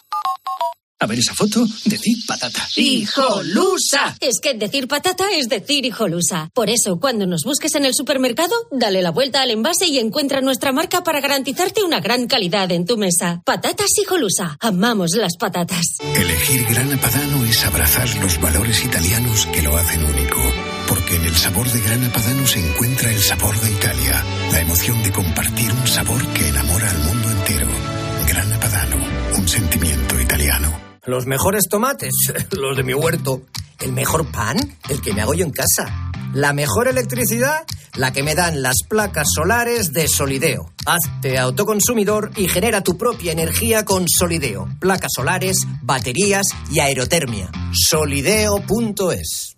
A ver esa foto, decir patata. ¡Hijolusa! Es que decir patata es decir hijolusa. Por eso, cuando nos busques en el supermercado, dale la vuelta al envase y encuentra nuestra marca para garantizarte una gran calidad en tu mesa. Patatas hijolusa. Amamos las patatas. Elegir Grana Padano es abrazar los valores italianos que lo hacen único. Porque en el sabor de Grana Padano se encuentra el sabor de Italia, la emoción de compartir un sabor que enamora al mundo entero. Grana Padano, un sentimiento italiano. Los mejores tomates, los de mi huerto. El mejor pan, el que me hago yo en casa. La mejor electricidad, la que me dan las placas solares de Solideo. Hazte autoconsumidor y genera tu propia energía con Solideo. Placas solares, baterías y aerotermia. Solideo.es.